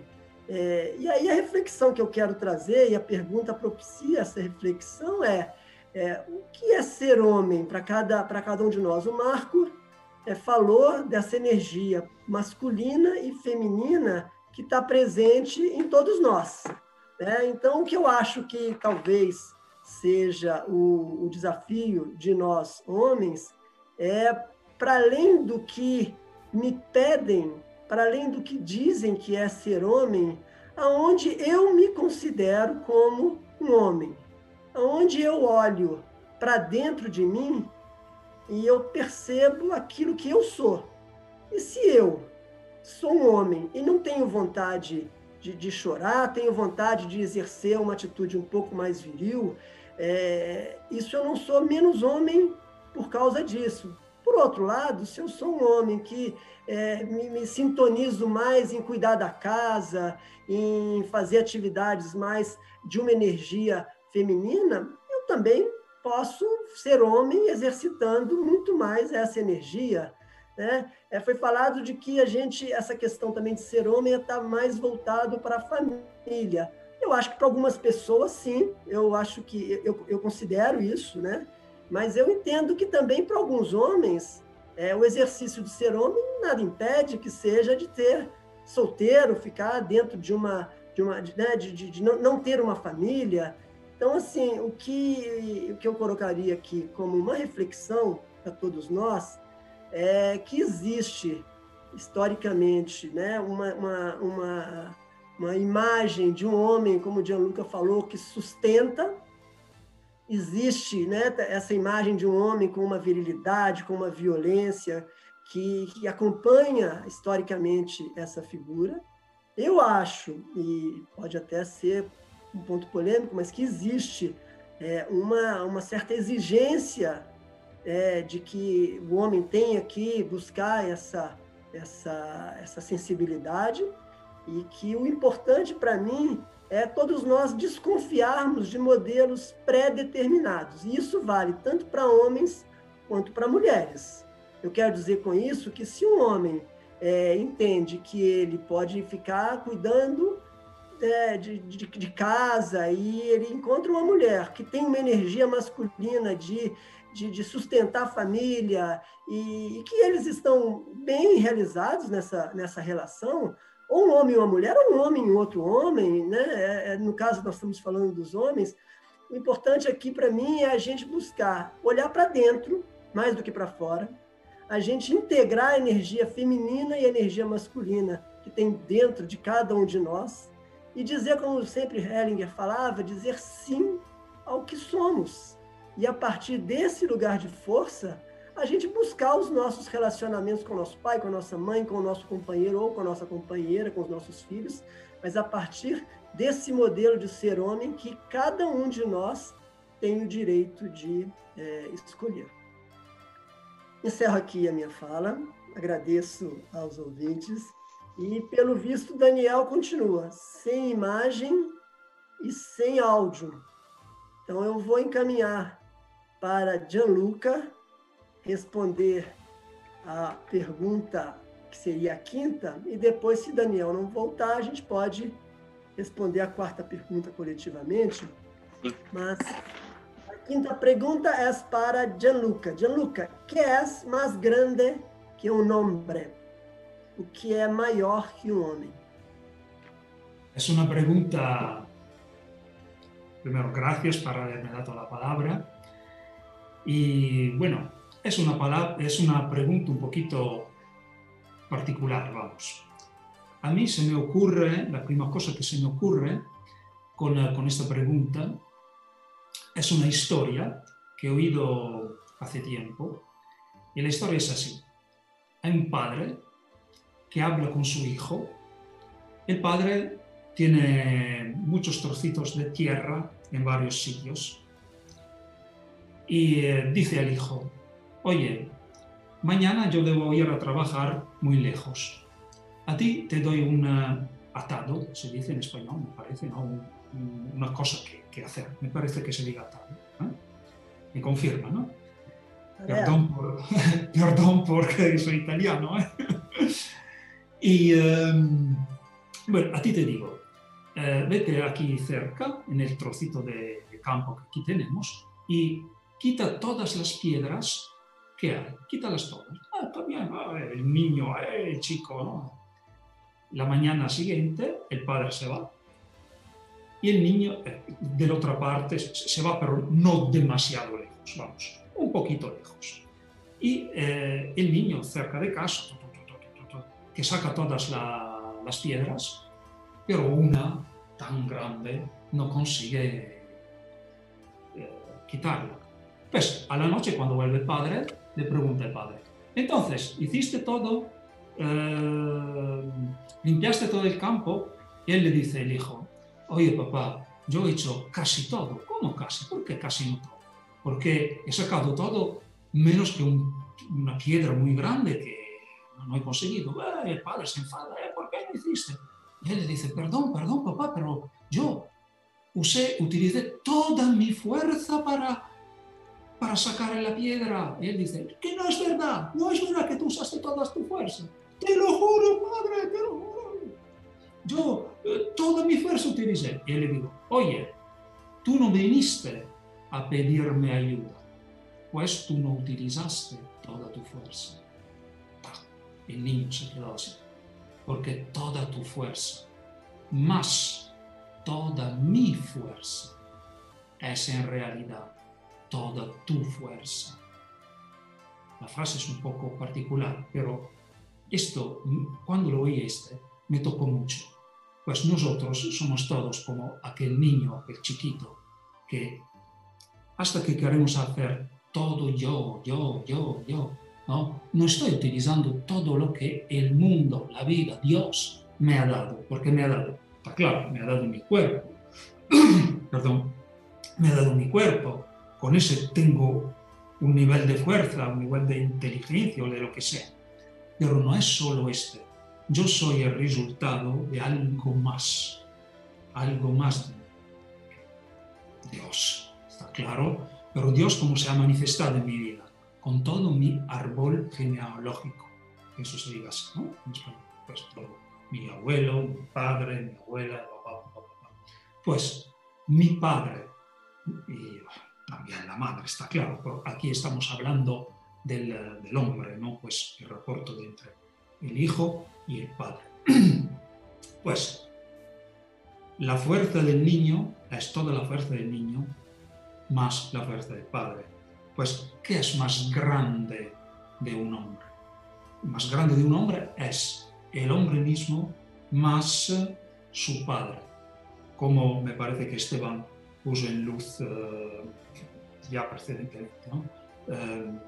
É, e aí a reflexão que eu quero trazer, e a pergunta propicia essa reflexão, é, é o que é ser homem para cada, cada um de nós? O Marco é, falou dessa energia masculina e feminina que está presente em todos nós. Né? Então, o que eu acho que talvez seja o, o desafio de nós homens é, para além do que me pedem, para além do que dizem que é ser homem, aonde eu me considero como um homem, aonde eu olho para dentro de mim e eu percebo aquilo que eu sou. E se eu sou um homem e não tenho vontade de, de chorar, tenho vontade de exercer uma atitude um pouco mais viril, é, isso eu não sou menos homem por causa disso. Por outro lado, se eu sou um homem que é, me, me, sintonizo mais em cuidar da casa, em fazer atividades mais de uma energia feminina, eu também posso ser homem exercitando muito mais essa energia. Né? É, foi falado de que a gente, essa questão também de ser homem está mais voltado para a família. Eu acho que para algumas pessoas, sim, eu acho que eu, eu considero isso, né? Mas eu entendo que também para alguns homens, é, o exercício de ser homem nada impede que seja de ter solteiro, ficar dentro de uma, de uma, né, de, de, de não, não ter uma família, então, assim, o que, o que eu colocaria aqui como uma reflexão para todos nós é que existe, historicamente, né, uma, uma, uma, uma imagem de um homem, como o Gianluca falou, que sustenta. Existe né, essa imagem de um homem com uma virilidade, com uma violência, que, que acompanha historicamente essa figura. Eu acho, e pode até ser um ponto polêmico, mas que existe é, uma, uma certa exigência é, de que o homem tenha que buscar essa, essa, essa sensibilidade e que o importante para mim é todos nós desconfiarmos de modelos pré-determinados. E isso vale tanto para homens quanto para mulheres. Eu quero dizer com isso que se um homem é, entende que ele pode ficar cuidando é, de, de, de, casa e ele encontra uma mulher que tem uma energia masculina de, de, de sustentar a família e, e, que eles estão bem realizados nessa, nessa relação, ou um homem e uma mulher, ou um homem e outro homem, né? É, é, no caso, nós estamos falando dos homens. O importante aqui para mim é a gente buscar olhar para dentro mais do que para fora, a gente integrar a energia feminina e a energia masculina que tem dentro de cada um de nós e dizer, como sempre Hellinger falava, dizer sim ao que somos. E a partir desse lugar de força, a gente buscar os nossos relacionamentos com o nosso pai, com a nossa mãe, com o nosso companheiro ou com a nossa companheira, com os nossos filhos, mas a partir desse modelo de ser homem que cada um de nós tem o direito de é, escolher. Encerro aqui a minha fala, agradeço aos ouvintes e, pelo visto, Daniel continua sem imagem e sem áudio. Então, eu vou encaminhar para Gianluca responder a pergunta que seria a quinta, e depois, se Daniel não voltar, a gente pode responder a quarta pergunta coletivamente. Mas a quinta pergunta é para Gianluca. Gianluca, que é mais grande que um homem? O que é maior que um homem? É uma pergunta. Primero, gracias por haberme dado la palabra. Y bueno, es una, palabra, es una pregunta un poquito particular, vamos. A mí se me ocurre, la primera cosa que se me ocurre con, con esta pregunta es una historia que he oído hace tiempo. Y la historia es así. Hay un padre que habla con su hijo. El padre tiene muchos trocitos de tierra en varios sitios y eh, dice al hijo, oye, mañana yo debo ir a trabajar muy lejos. A ti te doy un atado, se dice en español, me parece, ¿no? una cosa que, hacer. Me parece que se diga atado. ¿eh? Me confirma, ¿no? Perdón, por, perdón porque soy italiano. ¿eh? y em, bueno, a ti te digo, eh, vete aquí cerca, en el trocito de, de campo que aquí tenemos, y quita todas las piedras que hay, quítalas todas. Ah, también, ah, el niño, eh, el chico, ¿no? La mañana siguiente el padre se va y el niño eh, de la otra parte se va, pero no demasiado lejos, vamos, un poquito lejos. Y eh, el niño cerca de casa, que saca todas las piedras, pero una tan grande no consigue quitarla. Pues a la noche cuando vuelve el padre, le pregunta el padre, entonces, ¿hiciste todo? Eh, ¿Limpiaste todo el campo? Y él le dice el hijo, oye papá, yo he hecho casi todo. ¿Cómo casi? ¿Por qué casi no todo? Porque he sacado todo menos que una piedra muy grande que no he conseguido. Eh, el padre se enfada, eh, ¿por qué no hiciste? Y él le dice, perdón, perdón papá, pero yo usé, utilicé toda mi fuerza para para sacar la piedra. Y él dice, que no es verdad, no es verdad que tú usaste toda tu fuerza. Te lo juro, padre, te lo juro. Yo eh, toda mi fuerza utilicé. Y él le digo, oye, tú no viniste a pedirme ayuda, pues tú no utilizaste toda tu fuerza. El niño se quedó así, porque toda tu fuerza, más toda mi fuerza, es en realidad toda tu fuerza. La frase es un poco particular, pero esto, cuando lo oí este, me tocó mucho. Pues nosotros somos todos como aquel niño, aquel chiquito, que hasta que queremos hacer todo yo, yo, yo, yo, ¿no? No estoy utilizando todo lo que el mundo, la vida, Dios me ha dado, porque me ha dado, está claro, me ha dado mi cuerpo, perdón, me ha dado mi cuerpo, con ese tengo un nivel de fuerza, un nivel de inteligencia o de lo que sea. Pero no es solo este. Yo soy el resultado de algo más, algo más de Dios, está claro, pero Dios como se ha manifestado en mi vida, con todo mi árbol genealógico, eso se diga así, ¿no? Pues todo, mi abuelo, mi padre, mi abuela, papá, papá, papá. Pues mi padre, y también la madre, está claro, pero aquí estamos hablando del, del hombre, ¿no? Pues el reporto entre el hijo y el padre. pues la fuerza del niño es toda la fuerza del niño más la fuerza del padre. Pues, ¿qué es más grande de un hombre? Más grande de un hombre es el hombre mismo más su padre. Como me parece que Esteban puso en luz uh, ya precedentemente. ¿no? Uh,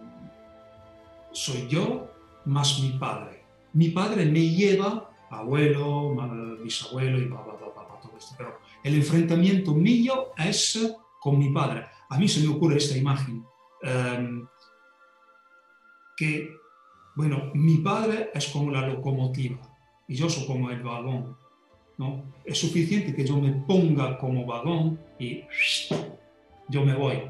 soy yo más mi padre. Mi padre me lleva, abuelo, bisabuelo y papá, papá, papá, todo esto. Pero el enfrentamiento mío es con mi padre. A mí se me ocurre esta imagen. Um, que, bueno, mi padre es como la locomotiva y yo soy como el vagón. ¿No? Es suficiente que yo me ponga como vagón y yo me voy,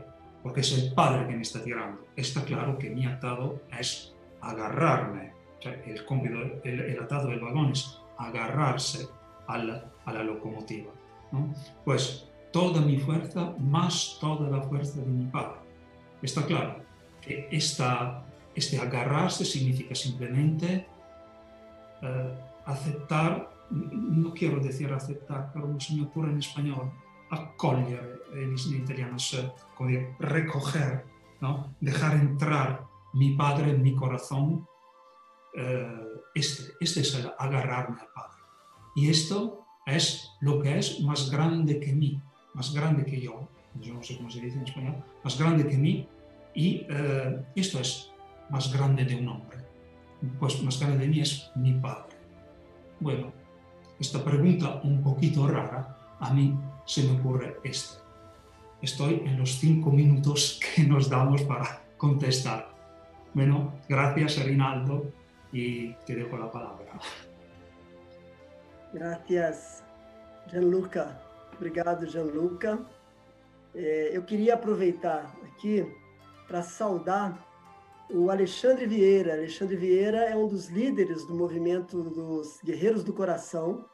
porque es el padre que me está tirando. Está claro que mi atado es agarrarme el cómpido, el, atado del vagón es agarrarse a la, locomotiva. Pues toda mi fuerza más toda la fuerza de mi padre. Está claro que esta, este agarrarse significa simplemente eh, aceptar, no quiero decir aceptar, pero se me ocurre en español, accogliere en, italiano, como recoger, ¿no? dejar entrar mi padre en mi corazón. Eh, este, este es agarrarme al Padre. Y esto es lo que es más grande que mí, más grande que yo, yo no sé cómo se dice en español, más grande que mí, y eh, esto es más grande de un hombre. Pues más grande de mí es mi Padre. Bueno, esta pregunta un poquito rara, a mí se me ocurre esto. Estoy en los cinco minutos que nos damos para contestar. Bueno, gracias Rinaldo y te dejo la palabra. Gracias, Gianluca. Obrigado, Gianluca. É, eu queria aproveitar aqui para saudar o Alexandre Vieira. Alexandre Vieira é um dos líderes do movimento dos Guerreiros do Coração,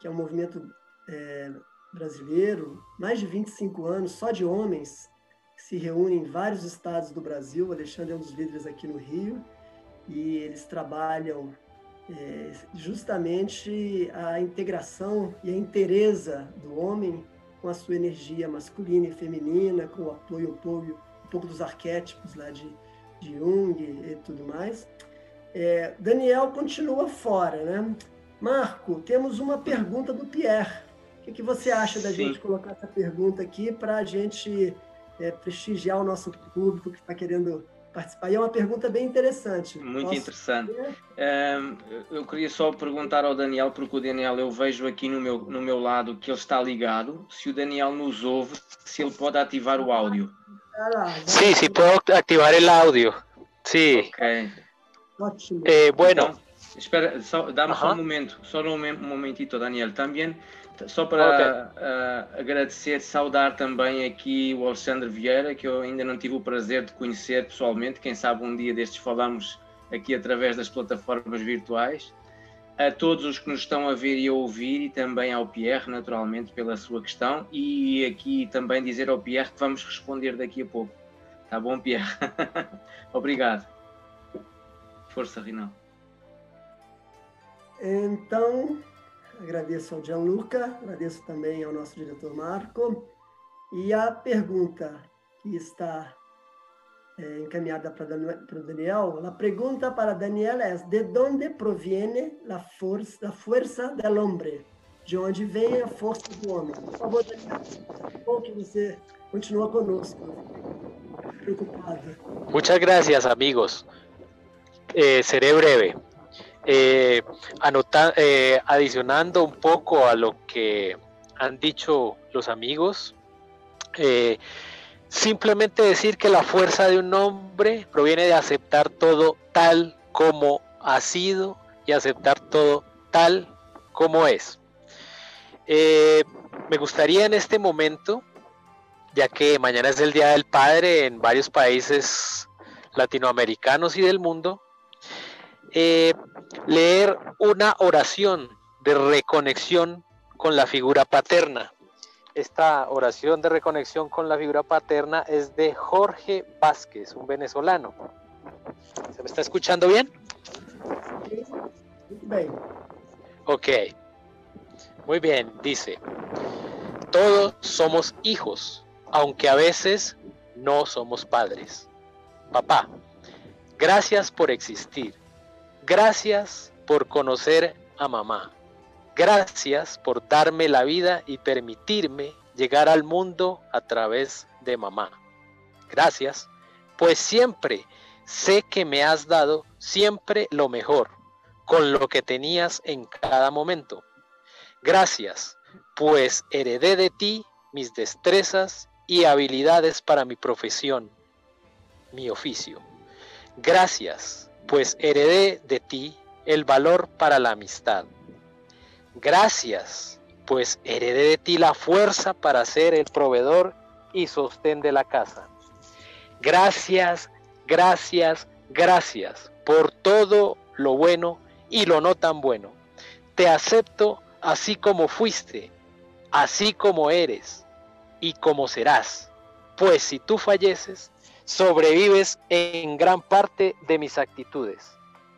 que é um movimento é, brasileiro, mais de 25 anos, só de homens, que se reúnem em vários estados do Brasil. O Alexandre é um dos líderes aqui no Rio e eles trabalham é, justamente a integração e a inteireza do homem com a sua energia masculina e feminina, com o apoio um pouco, um pouco dos arquétipos lá de Jung e tudo mais. É, Daniel continua fora, né? Marco, temos uma pergunta do Pierre. O que, que você acha da Sim. gente colocar essa pergunta aqui para a gente é, prestigiar o nosso público que está querendo participar. E é uma pergunta bem interessante. Muito Posso interessante. Um, eu queria só perguntar ao Daniel, porque o Daniel eu vejo aqui no meu, no meu lado que ele está ligado. Se o Daniel nos ouve, se ele pode ativar o áudio. Sim, se pode ativar o áudio. Sim. Ok. Ótimo. Eh, bueno. Então, espera, dá-me só um momento, só um momentito, Daniel. Também só para okay. uh, agradecer, saudar também aqui o Alexandre Vieira, que eu ainda não tive o prazer de conhecer pessoalmente. Quem sabe um dia destes falamos aqui através das plataformas virtuais. A todos os que nos estão a ver e a ouvir, e também ao Pierre, naturalmente, pela sua questão. E aqui também dizer ao Pierre que vamos responder daqui a pouco. Tá bom, Pierre? Obrigado. Força, Rinaldo. Então, agradeço ao Gianluca, agradeço também ao nosso diretor Marco. E a pergunta que está é, encaminhada para o Daniel, a pergunta para Daniel é: de onde proviene a força, a força do homem? De onde vem a força do homem? Por favor, Daniel, bom que você continua conosco. Preocupado. Muchas gracias, amigos. Eh, seré breve. Eh, eh, adicionando un poco a lo que han dicho los amigos, eh, simplemente decir que la fuerza de un hombre proviene de aceptar todo tal como ha sido y aceptar todo tal como es. me gustaría en este momento, ya que mañana es el Día del Padre en varios países latinoamericanos y del mundo, eh, leer una oración de reconexión con la figura paterna. Esta oración de reconexión con la figura paterna es de Jorge Vázquez, un venezolano. ¿Se me está escuchando bien? Ok. Muy bien, dice, todos somos hijos, aunque a veces no somos padres. Papá, gracias por existir Gracias por conocer a mamá. Gracias por darme la vida y permitirme llegar al mundo a través de mamá. Gracias, pues siempre sé que me has dado siempre lo mejor, con lo que tenías en cada momento. Gracias, pues heredé de ti mis destrezas y habilidades para mi profesión, mi oficio. Gracias, pues heredé de ti el valor para la amistad. Gracias, pues heredé de ti la fuerza para ser el proveedor y sostén de la casa. Gracias, gracias, gracias por todo lo bueno y lo no tan bueno. Te acepto así como fuiste, así como eres y como serás. Pues si tú falleces, sobrevives en gran parte de mis actitudes.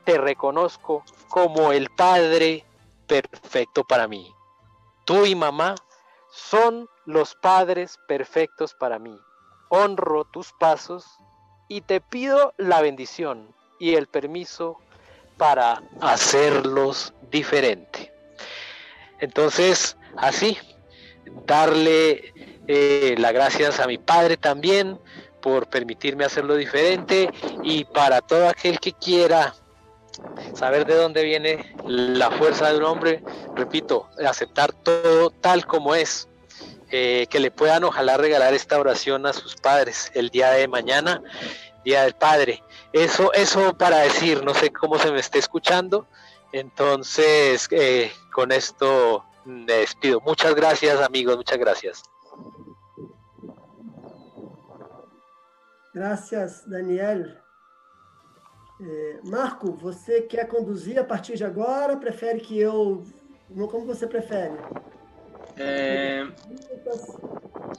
Te reconozco como el Padre perfecto para mí. Tú y mamá son los padres perfectos para mí. Honro tus pasos y te pido la bendición y el permiso para hacerlos diferente. Entonces, así, darle eh, las gracias a mi padre también por permitirme hacerlo diferente y para todo aquel que quiera saber de dónde viene la fuerza de un hombre, repito, aceptar todo tal como es, eh, que le puedan ojalá regalar esta oración a sus padres el día de mañana, Día del Padre. Eso, eso para decir, no sé cómo se me esté escuchando, entonces eh, con esto me despido. Muchas gracias amigos, muchas gracias. Gracias, Daniel. É, Marco, você quer conduzir a partir de agora? Prefere que eu. Como você prefere? É,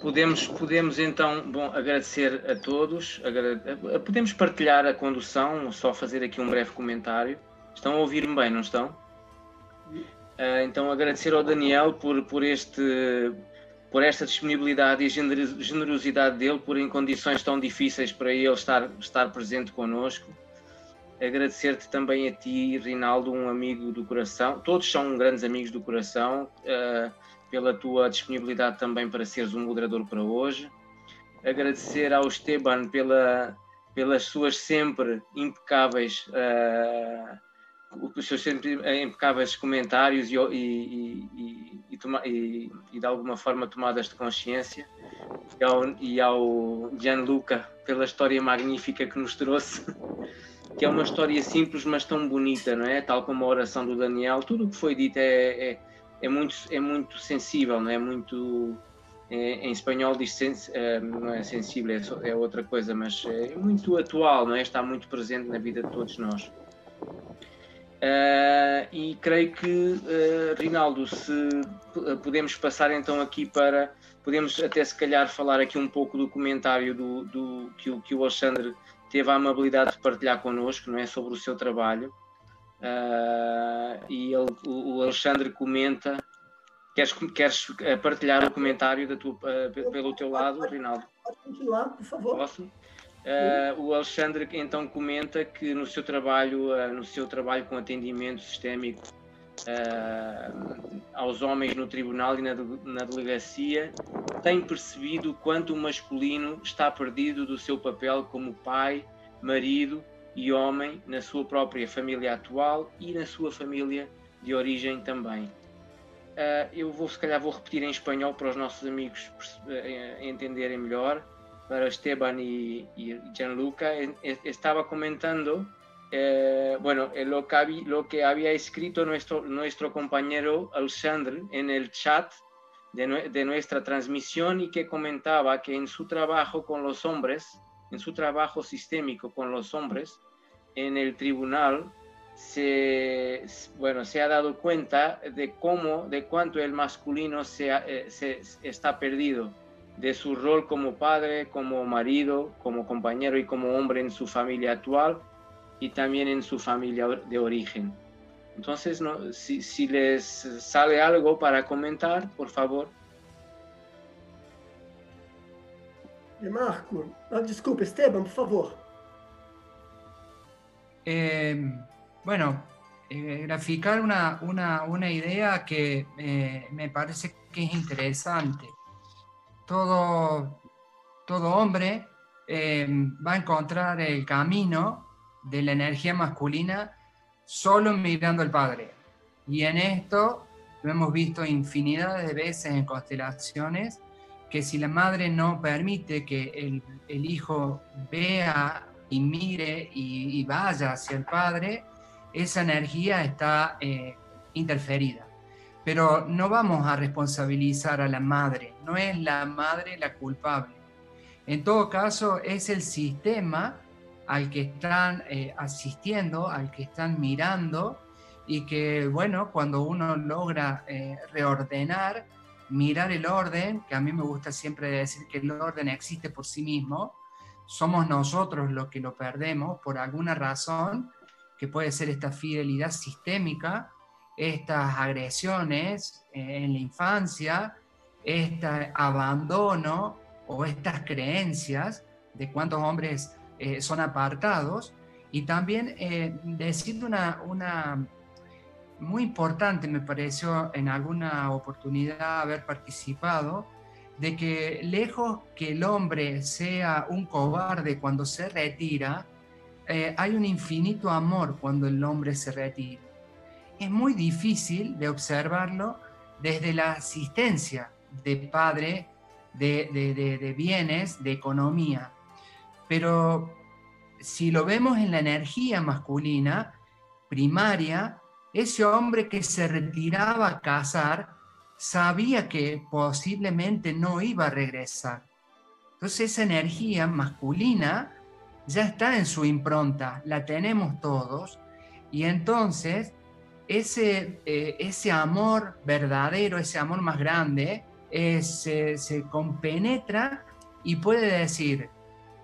podemos, podemos então bom, agradecer a todos. Agrade... Podemos partilhar a condução, só fazer aqui um breve comentário. Estão a ouvir-me bem, não estão? É, então agradecer ao Daniel por, por este por esta disponibilidade e generosidade dele, por em condições tão difíceis para ele estar, estar presente connosco agradecer-te também a ti, Rinaldo, um amigo do coração. Todos são grandes amigos do coração, uh, pela tua disponibilidade também para seres um moderador para hoje. Agradecer ao Esteban pela, pelas suas sempre impecáveis, uh, os seus sempre impecáveis comentários e, e, e, e, e de alguma forma tomadas de consciência. E ao, e ao Gianluca pela história magnífica que nos trouxe que é uma história simples, mas tão bonita, não é? Tal como a oração do Daniel, tudo o que foi dito é, é, é, muito, é muito sensível, não é? Muito. É, em espanhol diz sens, é, não é sensível, é, é, outra coisa, mas é muito atual, não é? Está muito presente na vida de todos nós. Uh, e creio que, uh, Rinaldo, se podemos passar então aqui para. Podemos até se calhar falar aqui um pouco do comentário do, do que, o, que o Alexandre teve a amabilidade de partilhar connosco, não é, sobre o seu trabalho. Uh, e ele, o Alexandre comenta. Queres, queres eh, partilhar o comentário da tua, pelo teu lado, Rinaldo? Pode continuar, por favor. Posso? Uh, o Alexandre então comenta que no seu trabalho, no seu trabalho com atendimento sistémico uh, aos homens no tribunal e na, na delegacia, tem percebido quanto o masculino está perdido do seu papel como pai, marido e homem na sua própria família atual e na sua família de origem também. Uh, eu vou, se calhar, vou repetir em espanhol para os nossos amigos uh, entenderem melhor. Para Esteban e, e Gianluca, estava comentando Eh, bueno, eh, lo, que había, escrito nuestro, nuestro compañero Alexandre en el chat de, nuestra transmisión y que comentaba que en su trabajo con los hombres, en su trabajo sistémico con los hombres, en el tribunal, se, bueno, se ha dado cuenta de cómo, de cuánto el masculino se, eh, se está perdido de su rol como padre, como marido, como compañero y como hombre en su familia actual y también en su familia de origen. Entonces, no, si, si les sale algo para comentar, por favor. Marco, oh, disculpe, Esteban, por favor. Eh, bueno, eh, graficar una, una, una, idea que eh, me parece que es interesante. Todo, todo hombre eh, va a encontrar el camino de la energía masculina solo mirando al padre. Y en esto lo hemos visto infinidad de veces en constelaciones, que si la madre no permite que el, el hijo vea y mire y, vaya hacia el padre, esa energía está eh, interferida. Pero no vamos a responsabilizar a la madre, no es la madre la culpable. En todo caso, es el sistema al que están eh, asistiendo, al que están mirando, y que, bueno, cuando uno logra eh, reordenar, mirar el orden, que a mí me gusta siempre decir que el orden existe por sí mismo, somos nosotros los que lo perdemos por alguna razón, que puede ser esta fidelidad sistémica, estas agresiones eh, en la infancia, este abandono o estas creencias de cuántos hombres eh, son apartados. Y también eh, decir una, una muy importante, me pareció en alguna oportunidad haber participado, de que lejos que el hombre sea un cobarde cuando se retira, eh, hay un infinito amor cuando el hombre se retira. Es muy difícil de observarlo desde la asistencia de padre, de, de bienes, de economía. Pero si lo vemos en la energía masculina primaria, ese hombre que se retiraba a casar sabía que posiblemente no iba a regresar. Entonces esa energía masculina ya está en su impronta, la tenemos todos, y entonces ese, eh, ese amor verdadero, ese amor más grande, eh, se, se, compenetra y puede decir,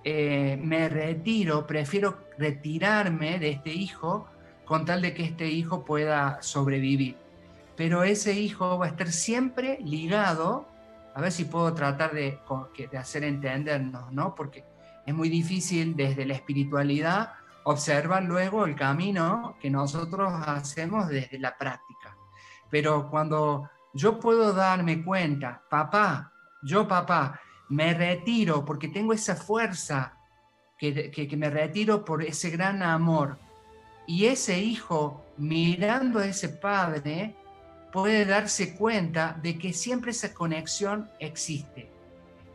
eh, me retiro, prefiero retirarme de este hijo con tal de que este hijo pueda sobrevivir. Pero ese hijo va a estar siempre ligado, a ver si puedo tratar de, de hacer entendernos, ¿no? Porque es muy difícil desde la espiritualidad observar luego el camino que nosotros hacemos desde la práctica. Pero cuando yo puedo darme cuenta, papá, yo papá, me retiro porque tengo esa fuerza, que, que me retiro por ese gran amor, y ese hijo mirando a ese padre puede darse cuenta de que siempre esa conexión existe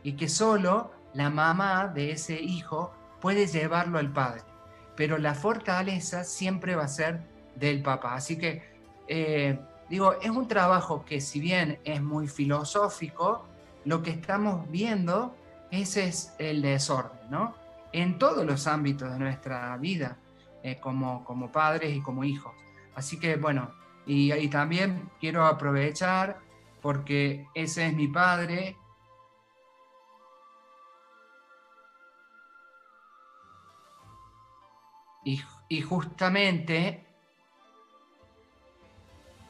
y que solo la mamá de ese hijo puede llevarlo al padre, pero la fortaleza siempre va a ser del papá. Así que, eh, digo, es un trabajo que si bien es muy filosófico, lo que estamos viendo ese es el desorden, ¿no? En todos los ámbitos de nuestra vida eh, como, como padres y como hijos. Así que bueno, y, y también quiero aprovechar porque ese es mi padre, Y, justamente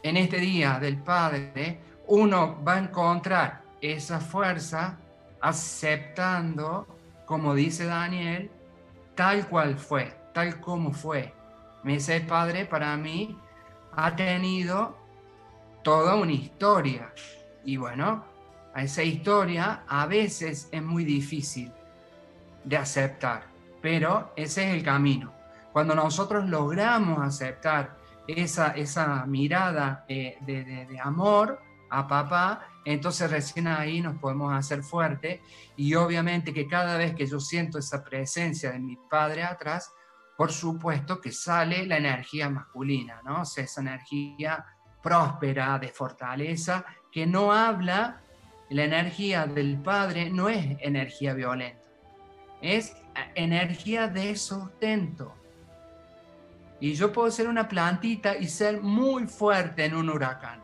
en este día del Padre, uno va a encontrar esa fuerza aceptando, como dice Daniel, tal cual fue tal como fue. Mi ser padre para mí ha tenido toda una historia. Y bueno, esa historia a veces es muy difícil de aceptar, pero ese es el camino. Cuando nosotros logramos aceptar esa, esa mirada de, de amor a papá, entonces recién ahí nos podemos hacer fuerte y obviamente que cada vez que yo siento esa presencia de mi padre atrás, por supuesto que sale la energía masculina, ¿no? O sea, esa energía próspera, de fortaleza, que no habla, la energía del padre no es energía violenta, es energía de sustento. Y yo puedo ser una plantita y ser muy fuerte en un huracán,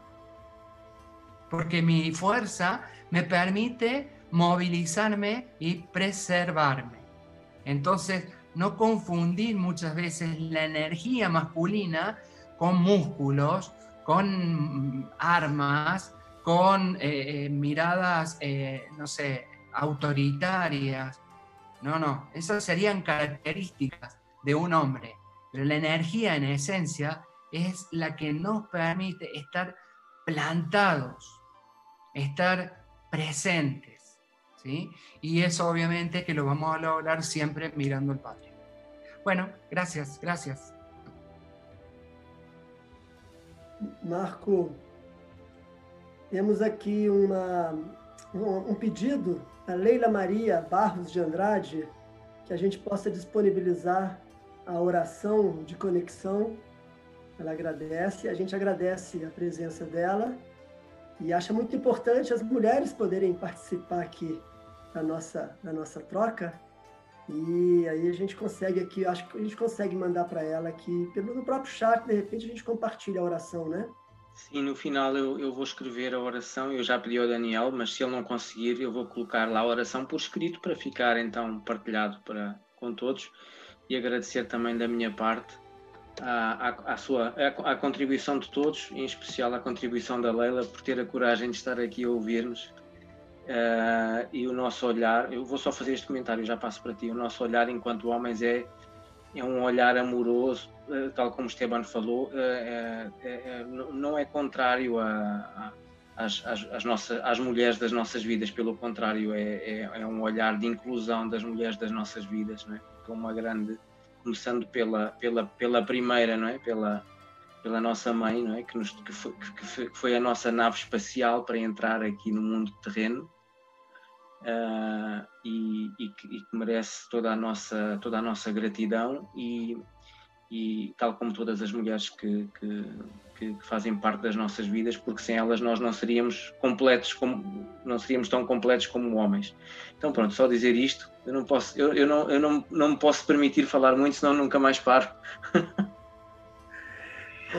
porque mi fuerza me permite movilizarme y preservarme. Entonces, no confundir muchas veces la energía masculina con músculos, con armas, con eh, eh, miradas, eh, no sé, autoritarias. No, no, esas serían características de un hombre. Pero la energía en esencia es la que nos permite estar plantados, estar presentes. Y eso obviamente que lo vamos a lograr siempre mirando al Padre. Bueno, gracias, gracias. Marco, temos aqui uma, um, um pedido da Leila Maria Barros de Andrade, que a gente possa disponibilizar a oração de conexão. Ela agradece, a gente agradece a presença dela e acha muito importante as mulheres poderem participar aqui da nossa, da nossa troca. E aí a gente consegue aqui, acho que a gente consegue mandar para ela aqui, pelo próprio chat, de repente a gente compartilha a oração, né? Sim, no final eu, eu vou escrever a oração, eu já pedi ao Daniel, mas se ele não conseguir, eu vou colocar lá a oração por escrito para ficar então partilhado para, com todos e agradecer também da minha parte a, a, sua, a, contribuição de todos, em especial a contribuição da Leila por ter a coragem de estar aqui a ouvir-nos uh, e o nosso olhar, eu vou só fazer este comentário, já passo para ti, o nosso olhar enquanto homens é é um olhar amoroso, eh, tal como Esteban falou, é, não é contrário a, a, às, nossas, às mulheres das nossas vidas, pelo contrário, é, é, é, um olhar de inclusão das mulheres das nossas vidas, não é? Com uma grande, começando pela, pela, pela primeira, não é? pela, pela nossa mãe, não é? que, nos, que, foi, que foi a nossa nave espacial para entrar aqui no mundo terreno uh, e, e, que, e, que, merece toda a nossa, toda a nossa gratidão e, e tal como todas as mulheres que, que, que, fazem parte das nossas vidas, porque sem elas nós não seríamos completos como não seríamos tão completos como homens. Então pronto, só dizer isto, eu não posso, eu, eu não, eu não, não me posso permitir falar muito, senão nunca mais paro.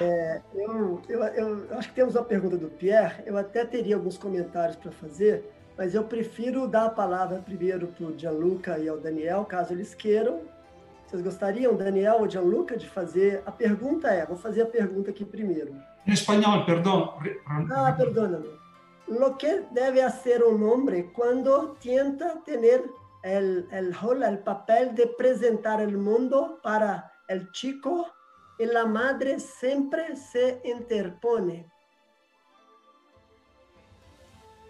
É, eu, eu, eu, acho que temos uma pergunta do Pierre. Eu até teria alguns comentários para fazer, mas eu prefiro dar a palavra primeiro para o Gianluca e ao Daniel, caso eles queiram. Vocês gostariam, Daniel ou Gianluca, de fazer? A pergunta é, vou fazer a pergunta aqui primeiro. Em espanhol, perdão. Ah, perdóname. Lo que debe hacer un hombre cuando tenta tener el, el rol, el papel de presentar el mundo para el chico y la madre siempre se interpone.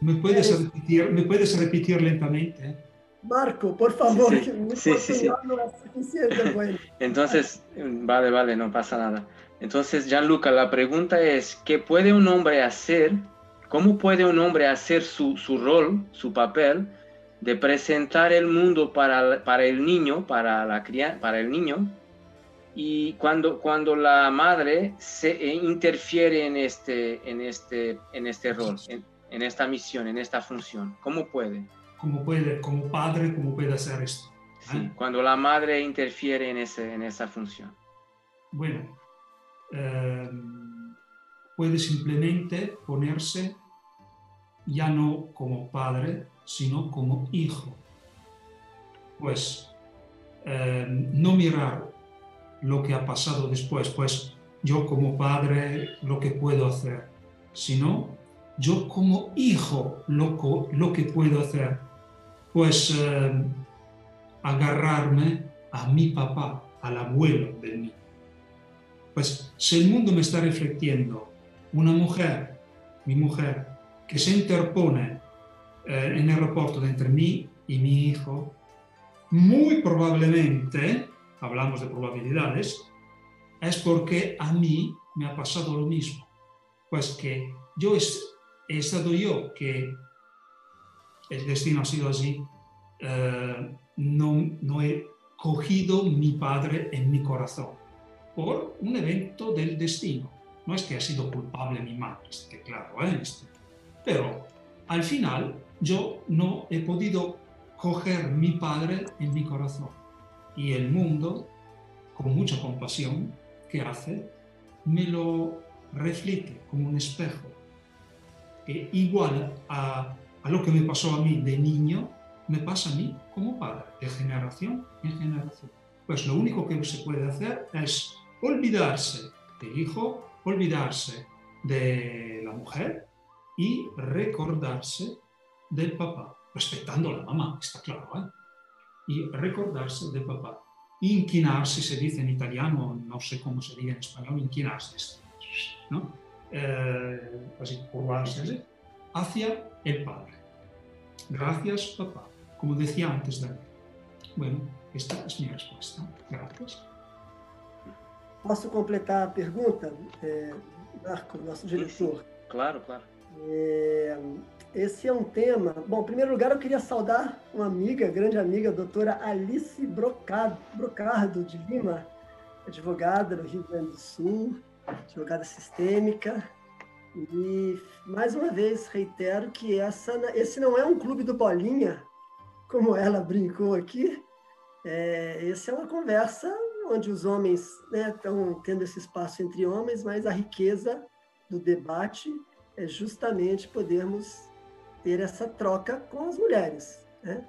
¿Me puedes, repetir, ¿me puedes repetir lentamente? Marco, por favor, sí, sí, sí, Entonces, vale, vale, no pasa nada. Entonces, Gianluca, la pregunta es, ¿qué puede un hombre hacer? ¿Cómo puede un hombre hacer su, su rol, su papel, de presentar el mundo para, para el niño, para, la para el niño, y cuando, cuando la madre se eh, interfiere en este, en este, en este rol? en esta misión, en esta función? ¿Cómo puede? ¿Cómo puede, como padre, cómo puede hacer esto? Sí, cuando la madre interfiere en, ese, en esa función. Bueno, eh, puede simplemente ponerse ya no como padre, sino como hijo. Pues eh, no mirar lo que ha pasado después, pues yo como padre lo que puedo hacer, sino yo como hijo lo, lo que puedo hacer, pues eh, agarrarme a mi papá, al abuelo de mí. Pues si el mundo me está reflejando una mujer, mi mujer, que se interpone eh, en el reporte entre mí y mi hijo, muy probablemente, hablamos de probabilidades, es porque a mí me ha pasado lo mismo. Pues que yo he estado yo que el destino ha sido así, eh, no, no, he cogido mi padre en mi corazón por un evento del destino. No es que ha sido culpable mi madre, que claro, ¿eh? Este. pero al final yo no he podido coger mi padre en mi corazón. Y el mundo, con mucha compasión, que hace, me lo refleje como un espejo igual a, lo que me pasó a mí de niño, me pasa a mí como padre, de generación en generación. Pues lo único que se puede hacer es olvidarse del hijo, olvidarse de la mujer y recordarse del papá, respetando a la mamá, está claro, ¿eh? y recordarse del papá. Inclinarse, se dice en italiano, no sé cómo se dice en español, inclinarse, ¿no? Eh, así, curvarse hacia el Padre. Gracias, papá. Como decía antes Daniel. Bueno, esta es mi respuesta. Gracias. Posso completar a pergunta, é, Marco, nosso diretor? Claro, claro. É, esse é um tema. Bom, em primeiro lugar, eu queria saudar uma amiga, grande amiga, a doutora Alice Brocado, Brocardo de Lima, advogada no Rio Grande do Sul, advogada sistêmica. E mais uma vez reitero que essa, esse não é um clube do Bolinha, como ela brincou aqui, É, essa é uma conversa onde os homens estão né, tendo esse espaço entre homens, mas a riqueza do debate é justamente podermos ter essa troca com as mulheres. Né?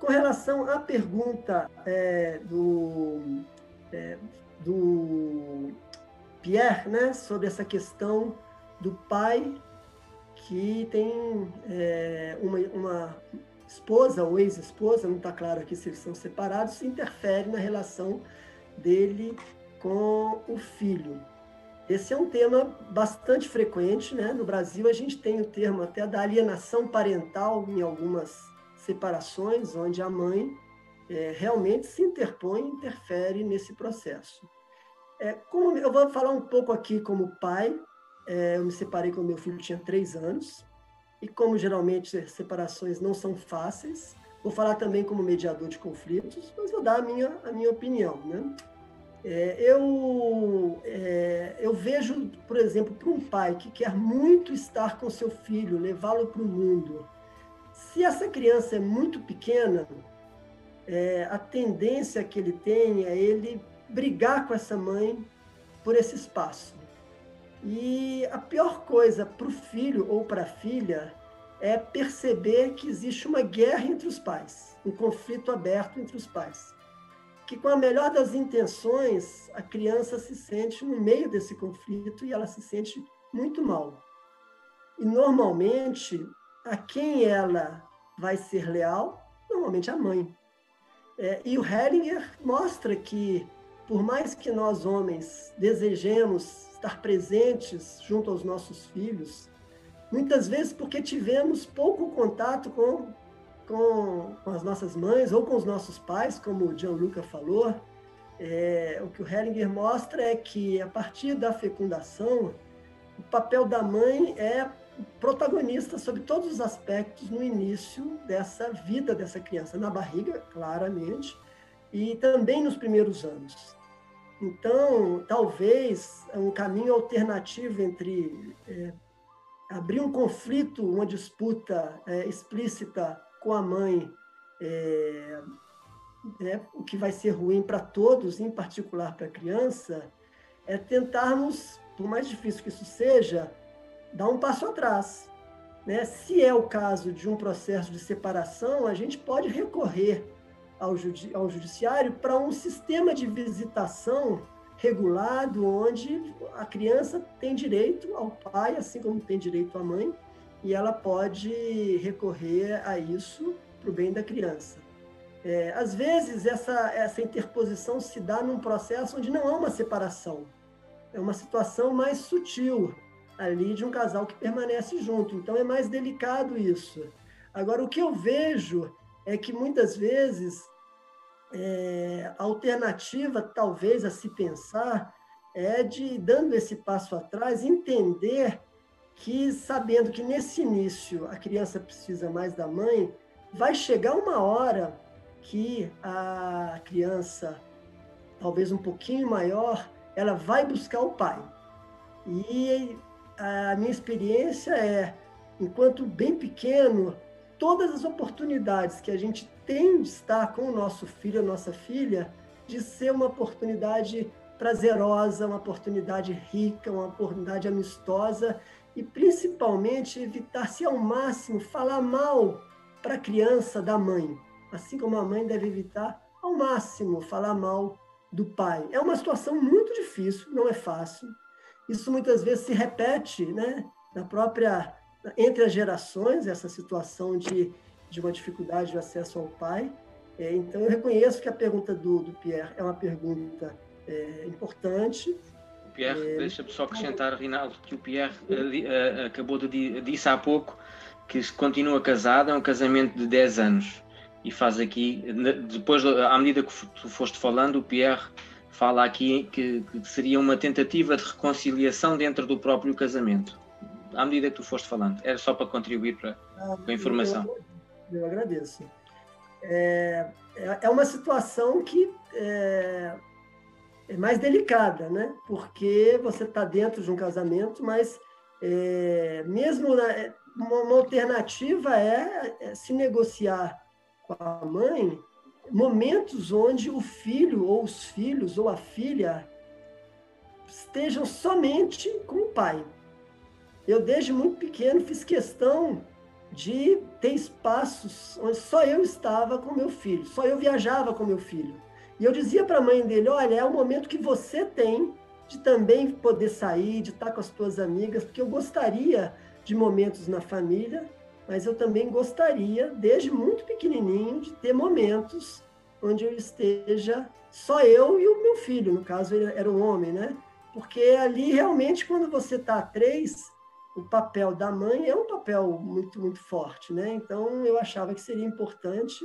Com relação à pergunta é, do, é, do Pierre, né, sobre essa questão do pai que tem é, uma, uma esposa ou ex-esposa, não está claro aqui se eles são separados, interfere na relação dele com o filho. Esse é um tema bastante frequente, né? No Brasil a gente tem o termo até da alienação parental em algumas separações, onde a mãe é, realmente se interpõe, interfere nesse processo. É, como eu vou falar um pouco aqui como pai, eu me separei quando meu filho tinha três anos, e como geralmente separações não são fáceis, vou falar também como mediador de conflitos, mas vou dar a minha, a minha opinião. Né? É, eu, é, eu vejo, por exemplo, para um pai que quer muito estar com seu filho, levá-lo para o mundo, se essa criança é muito pequena, é, a tendência que ele tem é ele brigar com essa mãe por esse espaço. E a pior coisa para o filho ou para a filha é perceber que existe uma guerra entre os pais, um conflito aberto entre os pais. Que com a melhor das intenções, a criança se sente no meio desse conflito e ela se sente muito mal. E normalmente, a quem ela vai ser leal? Normalmente a mãe. É, e o Hellinger mostra que, por mais que nós homens desejemos estar presentes junto aos nossos filhos, muitas vezes porque tivemos pouco contato com, com, com as nossas mães ou com os nossos pais, como o Gianluca falou. É, o que o Hellinger mostra é que, a partir da fecundação, o papel da mãe é protagonista sobre todos os aspectos no início dessa vida dessa criança, na barriga, claramente, e também nos primeiros anos. Então, talvez um caminho alternativo entre é, abrir um conflito, uma disputa é, explícita com a mãe, é, é o que vai ser ruim para todos, em particular para a criança, é tentarmos, por mais difícil que isso seja, dar um passo atrás. Né? Se é o caso de um processo de separação, a gente pode recorrer ao, judi ao judiciário para um sistema de visitação regulado, onde a criança tem direito ao pai, assim como tem direito à mãe, e ela pode recorrer a isso para o bem da criança. É, às vezes, essa, essa interposição se dá num processo onde não há uma separação, é uma situação mais sutil ali de um casal que permanece junto, então é mais delicado isso. Agora, o que eu vejo é que muitas vezes é, a alternativa, talvez, a se pensar é de, dando esse passo atrás, entender que, sabendo que nesse início a criança precisa mais da mãe, vai chegar uma hora que a criança, talvez um pouquinho maior, ela vai buscar o pai. E a minha experiência é, enquanto bem pequeno, todas as oportunidades que a gente tem de estar com o nosso filho, a nossa filha, de ser uma oportunidade prazerosa, uma oportunidade rica, uma oportunidade amistosa e principalmente evitar-se ao máximo falar mal para a criança da mãe, assim como a mãe deve evitar ao máximo falar mal do pai. É uma situação muito difícil, não é fácil. Isso muitas vezes se repete, né, na própria entre as gerações, essa situação de, de uma dificuldade de acesso ao pai. É, então, eu reconheço que a pergunta do, do Pierre é uma pergunta é, importante. O Pierre, é, deixa-me só acrescentar, Rinaldo, que o Pierre uh, acabou de disse há pouco que continua casado, é um casamento de 10 anos. E faz aqui, depois, à medida que tu foste falando, o Pierre fala aqui que, que seria uma tentativa de reconciliação dentro do próprio casamento à medida que tu foste falando. Era só para contribuir para, ah, a informação. Eu, eu agradeço. É, é, é uma situação que é, é mais delicada, né? Porque você está dentro de um casamento, mas é, mesmo na, é, uma, uma, alternativa é, é, se negociar com a mãe momentos onde o filho ou os filhos ou a filha estejam somente com o pai. Eu, desde muito pequeno, fiz questão de ter espaços onde só eu estava com meu filho, só eu viajava com meu filho. E eu dizia para a mãe dele: olha, é o momento que você tem de também poder sair, de estar com as tuas amigas, porque eu gostaria de momentos na família, mas eu também gostaria, desde muito pequenininho, de ter momentos onde eu esteja só eu e o meu filho, no caso ele era um homem, né? Porque ali realmente quando você está três, o papel da mãe é um papel muito muito forte, né? Então eu achava que seria importante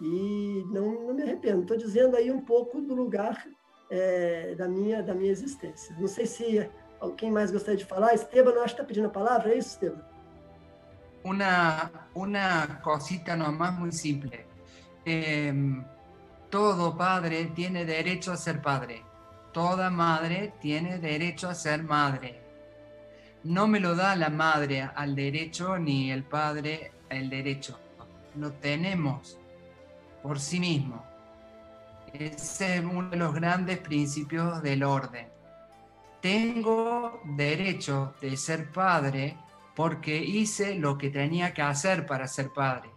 e não, não me arrependo. Estou dizendo aí um pouco do lugar é, da minha da minha existência. Não sei se alguém mais gostaria de falar. Esteban, acho que está pedindo a palavra, é isso, Esteban? Uma, uma cosita nomás muy simple. Eh, todo padre tiene derecho a ser padre. Toda madre tiene derecho a ser madre. No me lo da la madre al derecho ni el padre el derecho. Lo tenemos por sí mismo. Ese es uno de los grandes principios del orden. Tengo derecho de ser padre porque hice lo que tenía que hacer para ser padre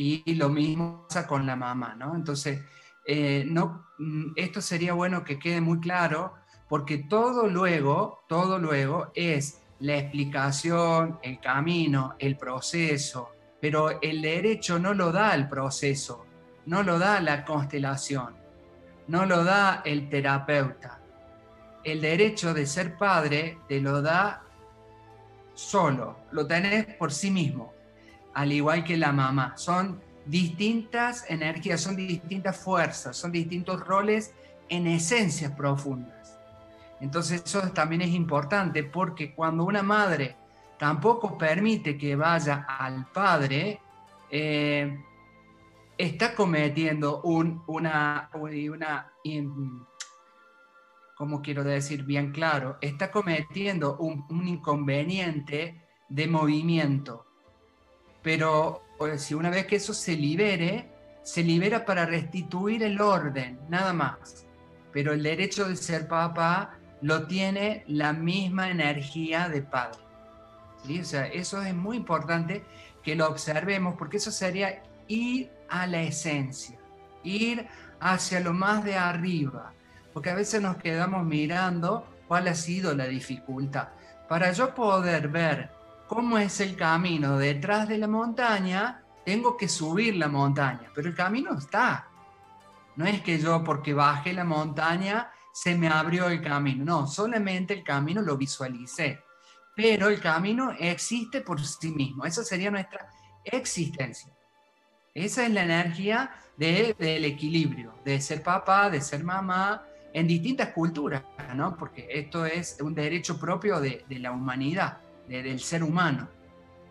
y lo mismo pasa con la mamá, ¿no? Entonces, eh, no, mm, esto sería bueno que quede muy claro, porque todo luego, todo luego es la explicación, el camino, el proceso, pero el derecho no lo da el proceso, no lo da la constelación, no lo da el terapeuta. El derecho de ser padre te lo da solo, lo tenés por sí mismo al igual que la mamá. Son distintas energías, son distintas fuerzas, son distintos roles en esencias profundas. Entonces eso también es importante porque cuando una madre tampoco permite que vaya al padre, eh, está cometiendo un, una, una, como quiero decir bien claro, está cometiendo un inconveniente de movimiento pero si una vez que eso se libere, se libera para restituir el orden, nada más. Pero el derecho de ser papá lo tiene la misma energía de padre. O sea, eso es muy importante que lo observemos porque eso sería ir a la esencia, ir hacia lo más de arriba, porque a veces nos quedamos mirando cuál ha sido la dificultad. Para yo poder ver cómo es el camino detrás de la montaña, tengo que subir la montaña, pero el camino está. No es que yo porque bajé la montaña se me abrió el camino, no, solamente el camino lo visualicé, pero el camino existe por sí mismo, esa sería nuestra existencia. Esa es la energía del equilibrio, de ser papá, de ser mamá, en distintas culturas, ¿no? Porque esto es un derecho propio de, de la humanidad del ser humano.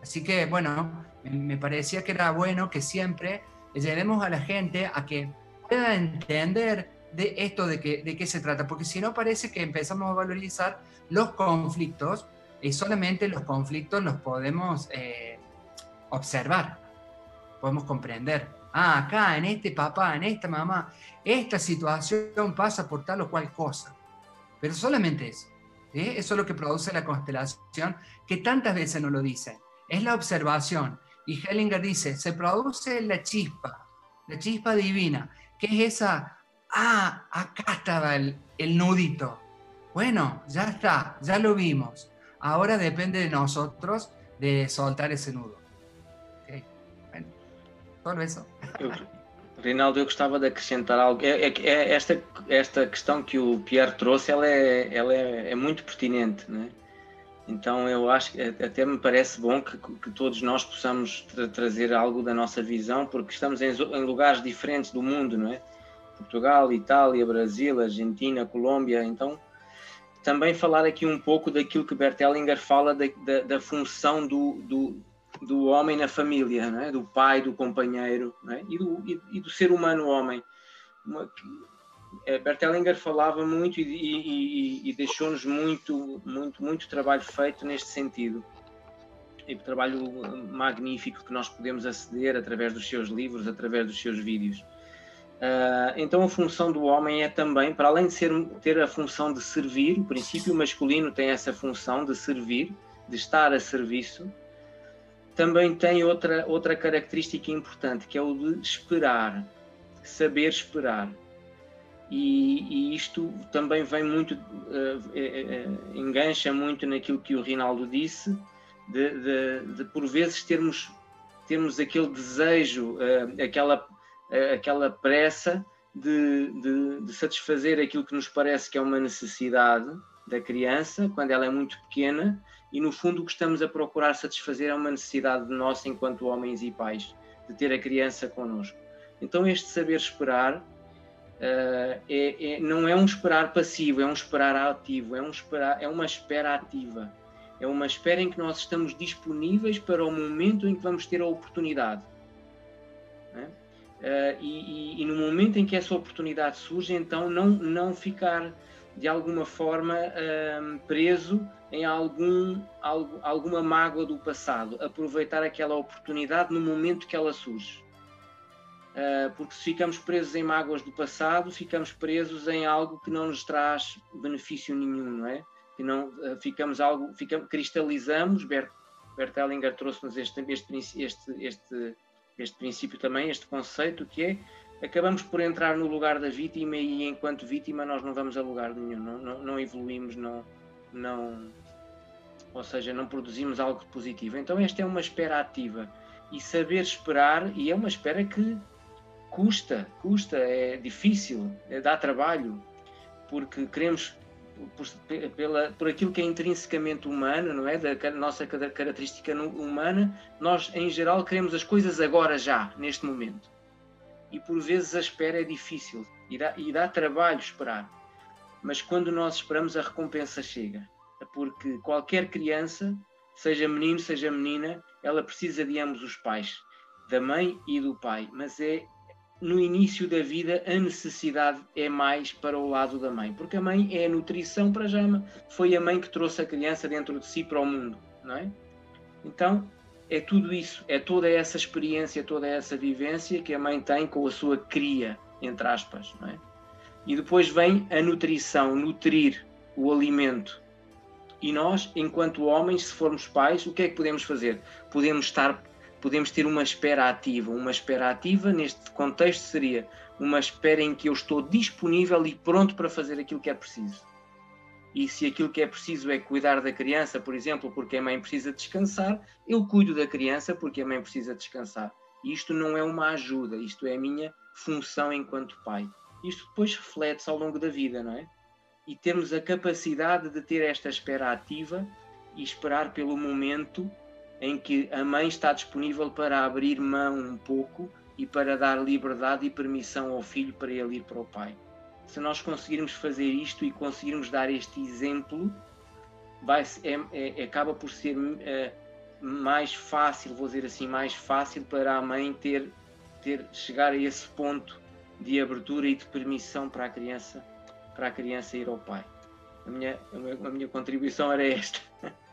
Así que, bueno, me parecía que era bueno que siempre llevemos a la gente a que pueda entender de esto de, que, de qué se trata, porque si no parece que empezamos a valorizar los conflictos y solamente los conflictos los podemos eh, observar, podemos comprender. Ah, acá, en este papá, en esta mamá, esta situación pasa por tal o cual cosa. Pero solamente eso. Eso es lo que produce la constelación, que tantas veces no lo dicen. Es la observación. Y Hellinger dice, se produce la chispa, la chispa divina, que es esa, ah, acá estaba el, nudito. Bueno, ya está, ya lo vimos. Ahora depende de nosotros de soltar ese nudo. Bueno, solo eso. Reinaldo, eu gostava de acrescentar algo. É, é, é, esta, esta questão que o Pierre trouxe, ela é, ela é, é muito pertinente, né? Então eu acho que até me parece bom que, que todos nós possamos tra trazer algo da nossa visão, porque estamos em, em, lugares diferentes do mundo, não é? Portugal, Itália, Brasil, Argentina, Colômbia, então também falar aqui um pouco daquilo que Bert Hellinger fala da, da, da função do, do, do homem na família, é? do pai, do companheiro é? e, do, e, e, do, ser humano homem. Uma, é, Bert Hellinger falava muito e, e, e deixou-nos muito, muito, muito trabalho feito neste sentido. E trabalho magnífico que nós podemos aceder através dos seus livros, através dos seus vídeos. Uh, então a função do homem é também, para além de ser, ter a função de servir, o princípio masculino tem essa função de servir, de estar a serviço, também tem outra, outra característica importante, que é o de esperar, saber esperar. E, e isto também vem muito, uh, uh, engancha muito naquilo que o Rinaldo disse, de, de, de por vezes termos, termos aquele desejo, aquela aquela pressa de, de, de, satisfazer aquilo que nos parece que é uma necessidade da criança quando ela é muito pequena e no fundo o que estamos a procurar satisfazer é uma necessidade nossa enquanto homens e pais de ter a criança connosco. Então este saber esperar uh, é, é, não é um esperar passivo, é um esperar ativo, é, um esperar, é uma espera ativa. É uma espera em que nós estamos disponíveis para o momento em que vamos ter a oportunidade. É? Uh, e, e, e, no momento em que essa oportunidade surge, então não, não ficar de alguma forma uh, preso em algum, algo, alguma mágoa do passado, aproveitar aquela oportunidade no momento que ela surge. Uh, porque se ficamos presos em mágoas do passado, ficamos presos em algo que não nos traz benefício nenhum, não é? Que não ficamos algo, ficamos, cristalizamos. Bert, Bert Hellinger trouxe-nos este, este, este, este este princípio também, este conceito que é acabamos por entrar no lugar da vítima e enquanto vítima nós não vamos a lugar nenhum, não, não, não evoluímos, não, não, ou seja, não produzimos algo positivo. Então esta é uma espera ativa e saber esperar, e é uma espera que custa, custa, é difícil, é, dá trabalho, porque queremos por, pela, por aquilo que é intrinsecamente humano, não é? Da nossa característica humana, nós em geral queremos as coisas agora, já, neste momento. E por vezes a espera é difícil e dá, e dá trabalho esperar. Mas quando nós esperamos, a recompensa chega. Porque qualquer criança, seja menino, seja menina, ela precisa de ambos os pais, da mãe e do pai. Mas é no início da vida a necessidade é mais para o lado da mãe, porque a mãe é a nutrição para jama, foi a mãe que trouxe a criança dentro de si para o mundo, não é? Então, é tudo isso, é toda essa experiência, toda essa vivência que a mãe tem com a sua cria, entre aspas, não é? E depois vem a nutrição, nutrir o alimento. E nós, enquanto homens, se formos pais, o que é que podemos fazer? Podemos estar podemos ter uma espera ativa. Uma espera ativa, neste contexto, seria uma espera em que eu estou disponível e pronto para fazer aquilo que é preciso. E se aquilo que é preciso é cuidar da criança, por exemplo, porque a mãe precisa descansar, eu cuido da criança porque a mãe precisa descansar. E isto não é uma ajuda, isto é a minha função enquanto pai. Isto depois reflete-se ao longo da vida, não é? E temos a capacidade de ter esta espera ativa e esperar pelo momento em que a mãe está disponível para abrir mão um pouco e para dar liberdade e permissão ao filho para ele ir para o pai. Se nós conseguirmos fazer isto e conseguirmos dar este exemplo, vai, é, é, acaba por ser é, mais fácil, vou dizer assim, mais fácil para a mãe ter, ter chegar a esse ponto de abertura e de permissão para a criança, para a criança ir ao pai. A minha, a minha contribuição era esta.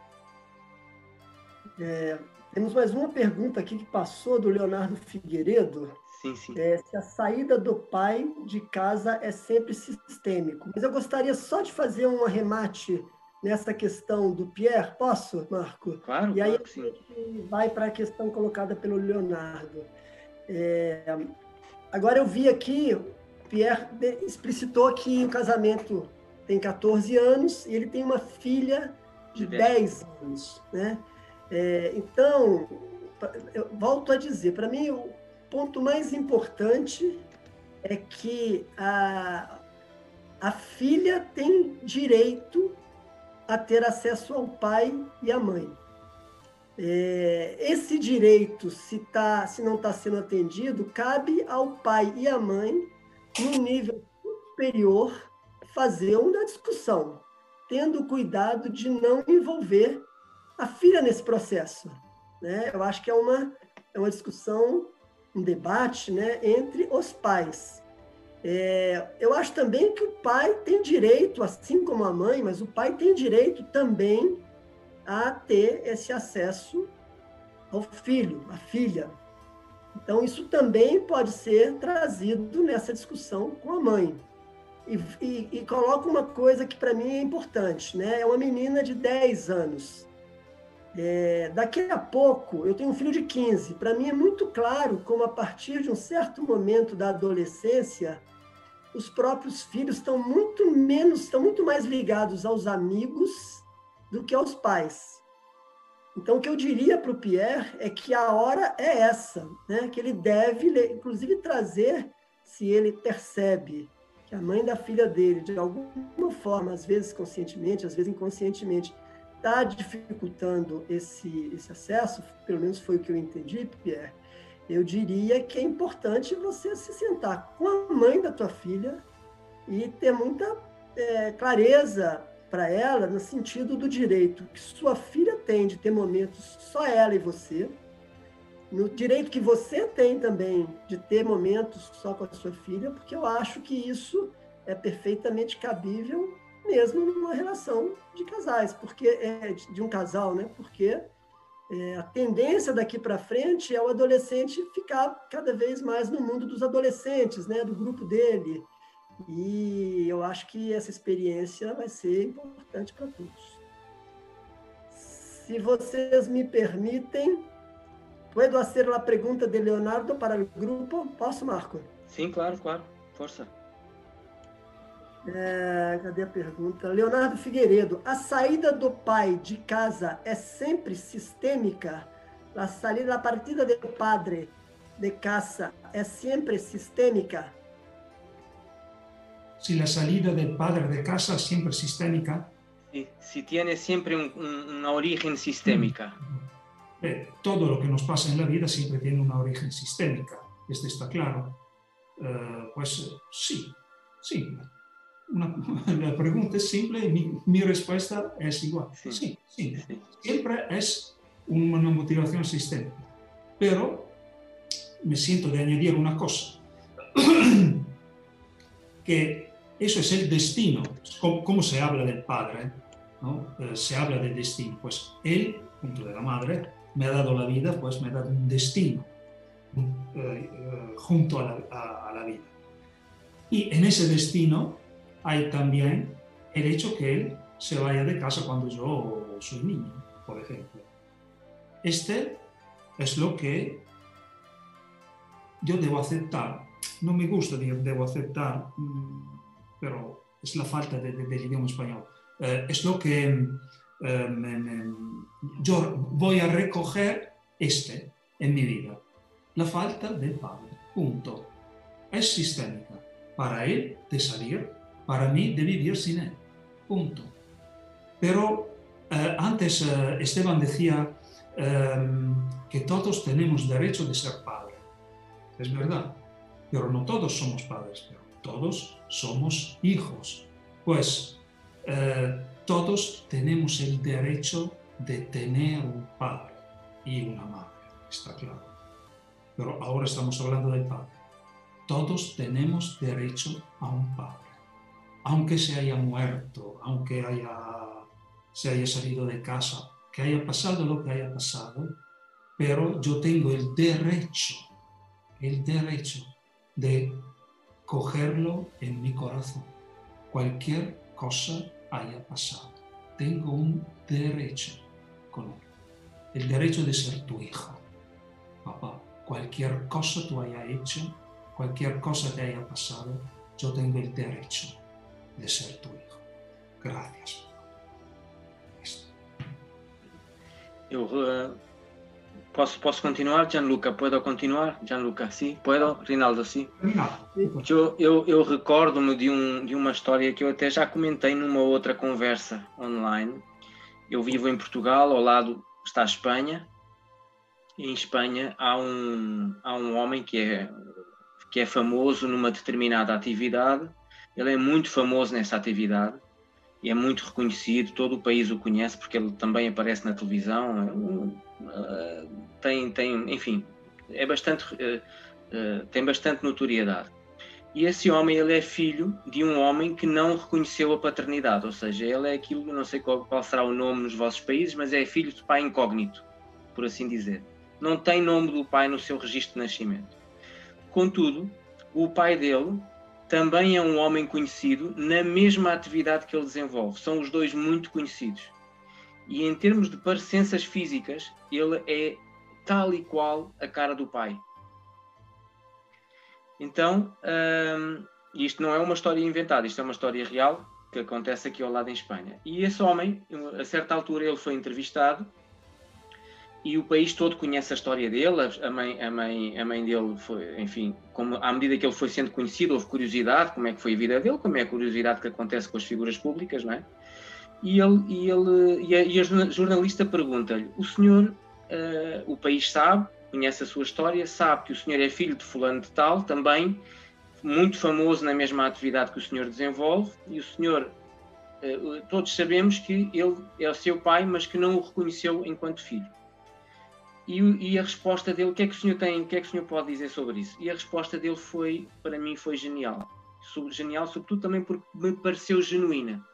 É, temos mais uma pergunta aqui que passou do Leonardo Figueiredo. Sim, sim. É, se a saída do pai de casa é sempre sistêmico. Mas eu gostaria só de fazer um arremate nessa questão do Pierre. Posso, Marco? Claro, e aí claro a gente vai para a questão colocada pelo Leonardo. É, agora eu vi aqui, Pierre explicitou que o casamento tem 14 anos e ele tem uma filha de 10 anos, né? É, então, eu volto a dizer, para mim o ponto mais importante é que a, a filha tem direito a ter acesso ao pai e à mãe. É, esse direito, se, tá, se não está sendo atendido, cabe ao pai e à mãe, no nível superior, fazer uma discussão, tendo cuidado de não envolver a filha nesse processo. Né? Eu acho que é uma, é uma discussão, um debate né, entre os pais. É, eu acho também que o pai tem direito, assim como a mãe, mas o pai tem direito também a ter esse acesso ao filho, à filha. Então, isso também pode ser trazido nessa discussão com a mãe. E, e, e coloca uma coisa que para mim é importante, né? É uma menina de 10 anos. É, daqui a pouco, eu tenho um filho de 15. Para mim é muito claro como, a partir de um certo momento da adolescência, os próprios filhos estão muito menos, estão muito mais ligados aos amigos do que aos pais. Então, o que eu diria para o Pierre é que a hora é essa, né? que ele deve, inclusive, trazer, se ele percebe que a mãe da filha dele, de alguma forma, às vezes conscientemente, às vezes inconscientemente, está dificultando esse, esse acesso, pelo menos foi o que eu entendi, Pierre, eu diria que é importante você se sentar com a mãe da tua filha e ter muita é, clareza para ela no sentido do direito que sua filha tem de ter momentos só ela e você, no direito que você tem também de ter momentos só com a sua filha, porque eu acho que isso é perfeitamente cabível mesmo numa relação de casais, porque é de um casal, né? Porque é, a tendência daqui para frente é o adolescente ficar cada vez mais no mundo dos adolescentes, né? Do grupo dele. E eu acho que essa experiência vai ser importante para todos. Se vocês me permitem, Puedo hacer la pregunta de Leonardo para o grupo? Posso, Marco? Sim, claro, claro. Força. É, cadê a pergunta? Leonardo Figueiredo, a saída do pai de casa é sempre sistêmica? A saída, a partida do padre de casa é sempre sistêmica? Si la salida del padre de casa es siempre sistémica. Si tiene siempre un, un, una origen sistémica. Eh, todo lo que nos pasa en la vida siempre tiene una origen sistémica, este está claro. Eh, pues sí, sí. Una, la pregunta es simple y mi, mi respuesta es igual. Sí, sí, sí. Siempre es una motivación sistémica. Pero me siento de añadir una cosa, que eso es el destino. ¿Cómo, se habla del padre? ¿no? Eh, se habla del destino. Pues él, junto de la madre, me ha dado la vida, pues me ha dado un destino eh, eh, junto a la, a, a la, vida. Y en ese destino hay también el hecho que él se vaya de casa cuando yo soy niño, por ejemplo. Este es lo que yo debo aceptar. No me gusta decir debo aceptar, mm, pero es la falta de, de, del idioma español. Eh, es lo que eh, me, me, yo voy a recoger este en mi vida. La falta del padre. Punto. Es sistémica. Para él de salir, para mí de vivir sin él. Punto. Pero eh, antes eh, Esteban decía em, que todos tenemos derecho de ser padre. Es verdad. Pero no todos somos padres, pero todos somos hijos. Pues eh, todos tenemos el derecho de tener un padre y una madre, está claro. Pero ahora estamos hablando del padre. Todos tenemos derecho a un padre. Aunque se haya muerto, aunque haya, se haya salido de casa, que haya pasado lo que haya pasado, pero yo tengo el derecho, el derecho de cogerlo en mi corazón. Cualquier cosa haya pasado. Tengo un derecho con él. El derecho de ser tu hijo. Papá, cualquier cosa tú haya hecho, cualquier cosa te haya pasado, yo tengo el derecho de ser tu hijo. Gracias. Eu uh, posso, posso continuar, Gianluca? Puedo continuar, Gianluca? Sim, puedo? Rinaldo, sim? Eu, eu, eu recordo-me de, um, de uma história que eu até já comentei numa outra conversa online. Eu vivo em Portugal, ao lado está a Espanha. E em Espanha há um, há um homem que é, que é famoso numa determinada atividade. Ele é muito famoso nessa atividade e é muito reconhecido, todo o país o conhece porque ele também aparece na televisão, uh, tem, tem, enfim, é bastante, uh, uh, tem bastante notoriedade. E esse homem, ele é filho de um homem que não reconheceu a paternidade, ou seja, ele é aquilo, não sei qual, qual será o nome nos vossos países, mas é filho de pai incógnito, por assim dizer. não tem nome do pai no seu registro de nascimento. Contudo, o pai dele também é um homem conhecido na mesma atividade que ele desenvolve. São os dois muito conhecidos. E em termos de parecenças físicas, ele é tal e qual a cara do pai. Então, hum, isto não é uma história inventada, isto é uma história real que acontece aqui ao lado em Espanha. E esse homem, a certa altura, ele foi entrevistado e o país todo conhece a história dele. A mãe, a mãe, a mãe dele foi, enfim, como, à medida que ele foi sendo conhecido, houve curiosidade, como é que foi a vida dele, como é a curiosidade que acontece com as figuras públicas, não é? E, ele, e, ele, e, a, e a jornalista pergunta-lhe: o senhor, uh, o país sabe, conhece a sua história, sabe que o senhor é filho de fulano de tal, também muito famoso na mesma atividade que o senhor desenvolve, e o senhor, eh, todos sabemos que ele é o seu pai, mas que não o reconheceu enquanto filho. E, e, a resposta dele, o que é que o senhor tem, o que é que o senhor pode dizer sobre isso? E a resposta dele foi, para mim, foi genial. Genial, sobretudo também porque me pareceu genuína.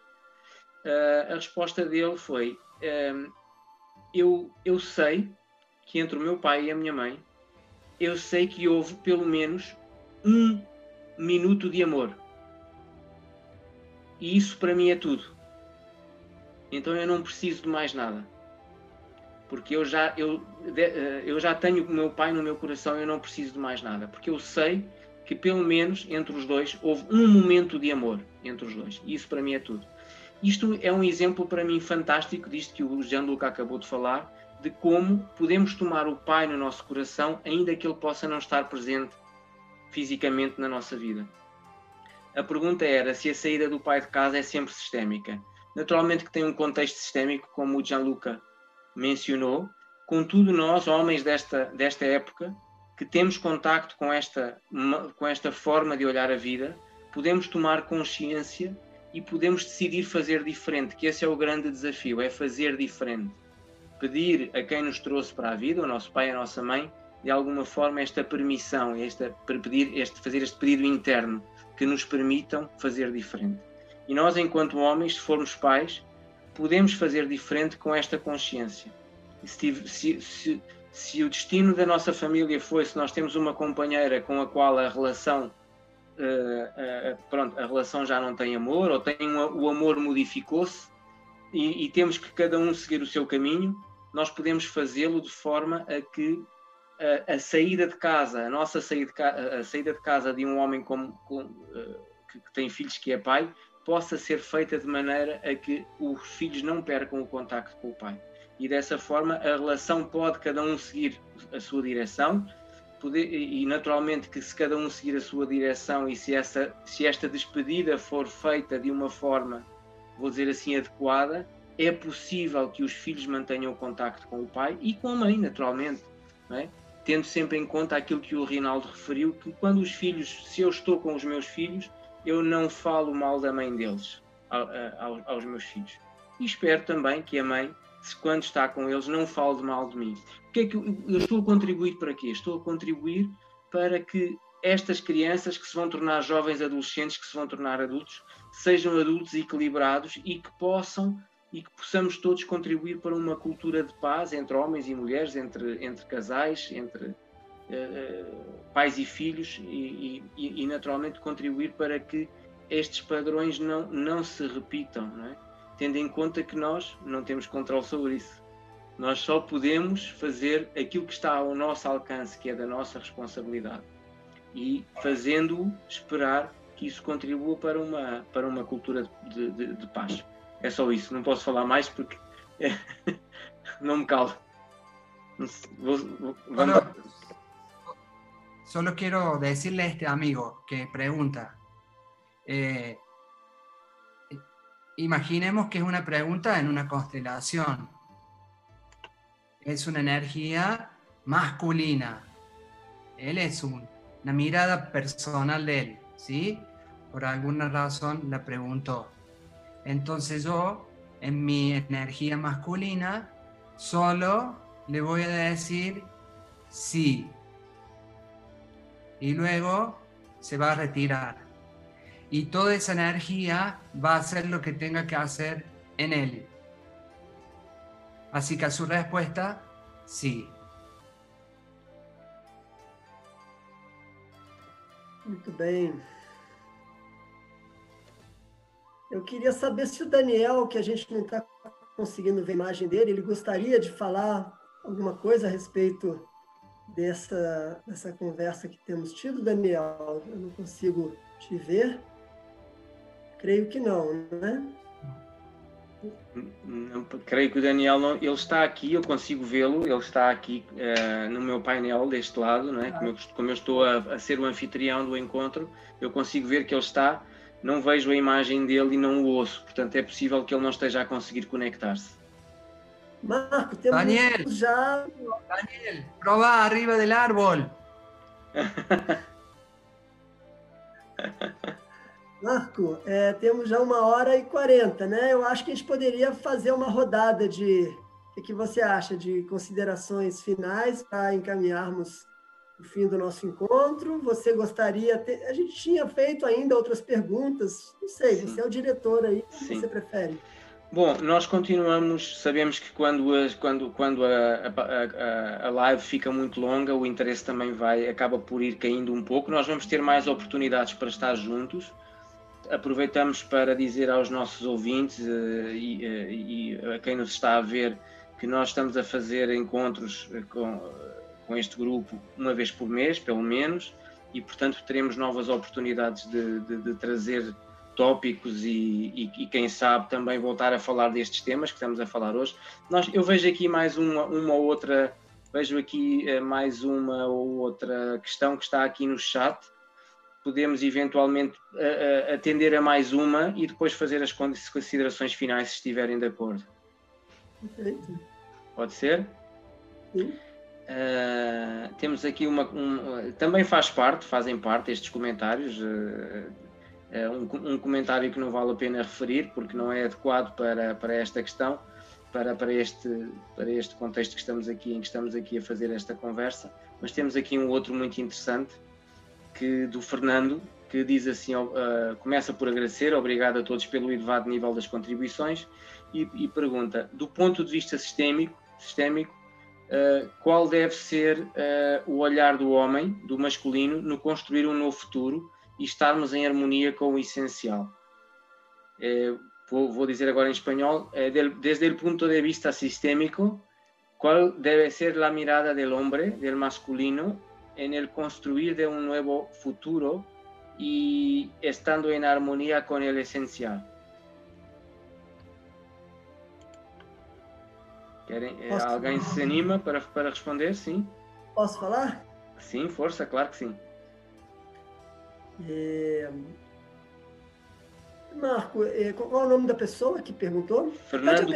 Uh, a resposta dele foi: uh, eu, eu sei que entre o meu pai e a minha mãe, eu sei que houve pelo menos um minuto de amor. E isso para mim é tudo. Então eu não preciso de mais nada. Porque eu já, eu, eh, eu já tenho o meu pai no meu coração, eu não preciso de mais nada. Porque eu sei que pelo menos entre os dois houve um momento de amor entre os dois. Isso para mim é tudo. Isto é um exemplo para mim fantástico disto que o Gianluca acabou de falar, de como podemos tomar o Pai no nosso coração, ainda que ele possa não estar presente fisicamente na nossa vida. A pergunta era se a saída do pai de casa é sempre sistémica. Naturalmente que tem um contexto sistémico, como o Gianluca mencionou, contudo nós, homens desta, desta época, que temos contacto com esta, com esta forma de olhar a vida, podemos tomar consciência e podemos decidir fazer diferente, que esse é o grande desafio, é fazer diferente. Pedir a quem nos trouxe para a vida, o nosso pai a nossa mãe, de alguma forma esta permissão, esta, pedir, este, fazer este pedido interno que nos permitam fazer diferente. E nós, enquanto homens, se formos pais, podemos fazer diferente com esta consciência. Se, se, se, se, o destino da nossa família foi se nós temos uma companheira com a qual a relação uh, uh, pronto, a relação já não tem amor ou tem uma, o amor modificou-se e, e temos que cada um seguir o seu caminho, nós podemos fazê-lo de forma a que a, a, saída de casa, a nossa saída de, a saída de casa de um homem como, com, uh, que, que, tem filhos que é pai, possa ser feita de maneira a que os filhos não percam o contacto com o pai. E dessa forma a relação pode cada um seguir a sua direção, poder, e naturalmente que se cada um seguir a sua direção e se, essa, se esta despedida for feita de uma forma, vou dizer assim, adequada, é possível que os filhos mantenham o contacto com o pai e com a mãe, naturalmente. É? tendo sempre em conta aquilo que o Rinaldo referiu, que quando os filhos, se eu estou com os meus filhos, eu não falo mal da mãe deles aos, aos meus filhos. E espero também que a mãe, quando está com eles, não fale de mal de mim. O que é que eu, eu estou a contribuir para quê? Estou a contribuir para que estas crianças que se vão tornar jovens adolescentes, que se vão tornar adultos, sejam adultos equilibrados e que possam e que possamos todos contribuir para uma cultura de paz entre homens e mulheres, entre, entre casais, entre pais e filhos e, e, e, naturalmente contribuir para que estes padrões não, não se repitam, não é? tendo em conta que nós não temos controle sobre isso. Nós só podemos fazer aquilo que está ao nosso alcance, que é da nossa responsabilidade. E fazendo-o, esperar que isso contribua para uma, para uma cultura de, de, de paz. É só isso, não posso falar mais porque no me calo. Solo, solo, quiero decirle a este amigo que pregunta, eh, imaginemos que es una pregunta en una constelación. Es una energía masculina. Él es un, una mirada personal de él, ¿sí? Por alguna razón la preguntó. Entonces yo, en mi energía masculina, solo le voy a decir sí. y luego se va a retirar. Y toda esa energía va a hacer lo que tenga que hacer en él. Así que a su respuesta, sí. Muito bem. Eu queria saber se o Daniel, que a gente não está conseguindo ver a imagem dele, ele gostaria de falar alguma coisa a respeito dessa, dessa conversa que temos tido, Daniel? Eu não consigo te ver. Creio que não, né? Creio que o Daniel não, ele está aqui, eu consigo vê-lo, ele está aqui uh, no meu painel deste lado, não é? como, eu, como eu estou a, a, ser o anfitrião do encontro, eu consigo ver que ele está, não vejo a imagem dele e não o ouço, portanto é possível que ele não esteja a conseguir conectar-se. Marco, temos Daniel, já. Daniel, prova arriba del árbol. Marco, é, temos já uma hora e quarenta, né? Eu acho que a gente poderia fazer uma rodada de. O que, que você acha de considerações finais para encaminharmos o fim do nosso encontro? Você gostaria. Ter... A gente tinha feito ainda outras perguntas. Não sei, Sim. você é o diretor aí, o que você prefere? Bom, nós continuamos, sabemos que quando, a, quando, quando a, a, a, live fica muito longa, o interesse também vai, acaba por ir caindo um pouco. Nós vamos ter mais oportunidades para estar juntos. Aproveitamos para dizer aos nossos ouvintes uh, e, uh, e, a quem nos está a ver que nós estamos a fazer encontros com, com este grupo uma vez por mês, pelo menos, e portanto teremos novas oportunidades de, de, de trazer tópicos e, e, e, quem sabe também voltar a falar destes temas que estamos a falar hoje. Nós, eu vejo aqui mais uma, uma outra, vejo aqui uh, mais uma ou outra questão que está aqui no chat. Podemos eventualmente uh, uh, atender a mais uma e depois fazer as considerações finais se estiverem de acordo. Perfeito. Pode ser? Sim. temos aqui uma. Um, também faz parte, fazem parte estes comentários é um, um, comentário que não vale a pena referir, porque não é adequado para, para esta questão, para, para, este, para este contexto que estamos aqui, em que estamos aqui a fazer esta conversa. Mas temos aqui um outro muito interessante, que do Fernando, que diz assim, uh, começa por agradecer, obrigado a todos pelo elevado nível das contribuições, e, e pergunta, do ponto de vista sistémico, sistémico uh, qual deve ser uh, o olhar do homem, do masculino, no construir um novo futuro, e estarmos em harmonia com o essencial. Eh, vou, vou, dizer agora em espanhol, eh, del, desde el punto de vista sistémico, ¿cuál debe ser la mirada del hombre, del masculino, en el construir de un nuevo futuro y estando en armonía con el esencial? Querem, eh, alguém se anima para, para responder? Sim? Posso falar? Sim, força, claro que sim. É... Marco, é, qual é o nome da pessoa que perguntou? Fernando.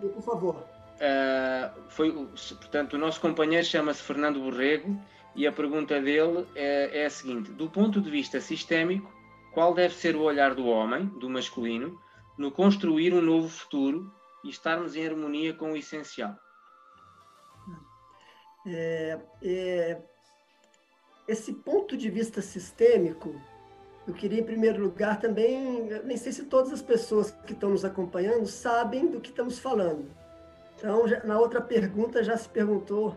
Por favor. Uh, foi, portanto, o nosso companheiro chama-se Fernando Borrego e a pergunta dele é, é a seguinte: do ponto de vista sistémico, qual deve ser o olhar do homem, do masculino, no construir um novo futuro e estarmos em harmonia com o essencial? É, é, esse ponto de vista sistêmico, eu queria, em primeiro lugar, também, nem sei se todas as pessoas que estão nos acompanhando sabem do que estamos falando. Então, já, na outra pergunta, já se perguntou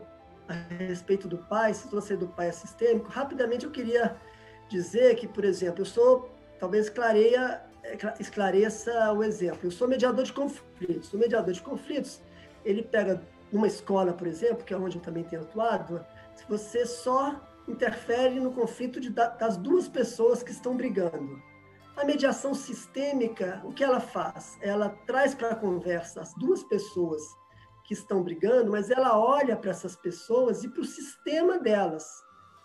a respeito do pai, se você do pai é sistêmico. Rapidamente, eu queria dizer que, por exemplo, eu sou, talvez clareia, esclareça o exemplo. Eu sou mediador de conflitos. O mediador de conflitos, ele pega uma escola, por exemplo, que é onde eu também tenho atuado, se você só interfere no conflito de, das duas pessoas que estão brigando. A mediação sistêmica, o que ela faz? Ela traz para a conversa as duas pessoas que estão brigando, mas ela olha para essas pessoas e para o sistema delas.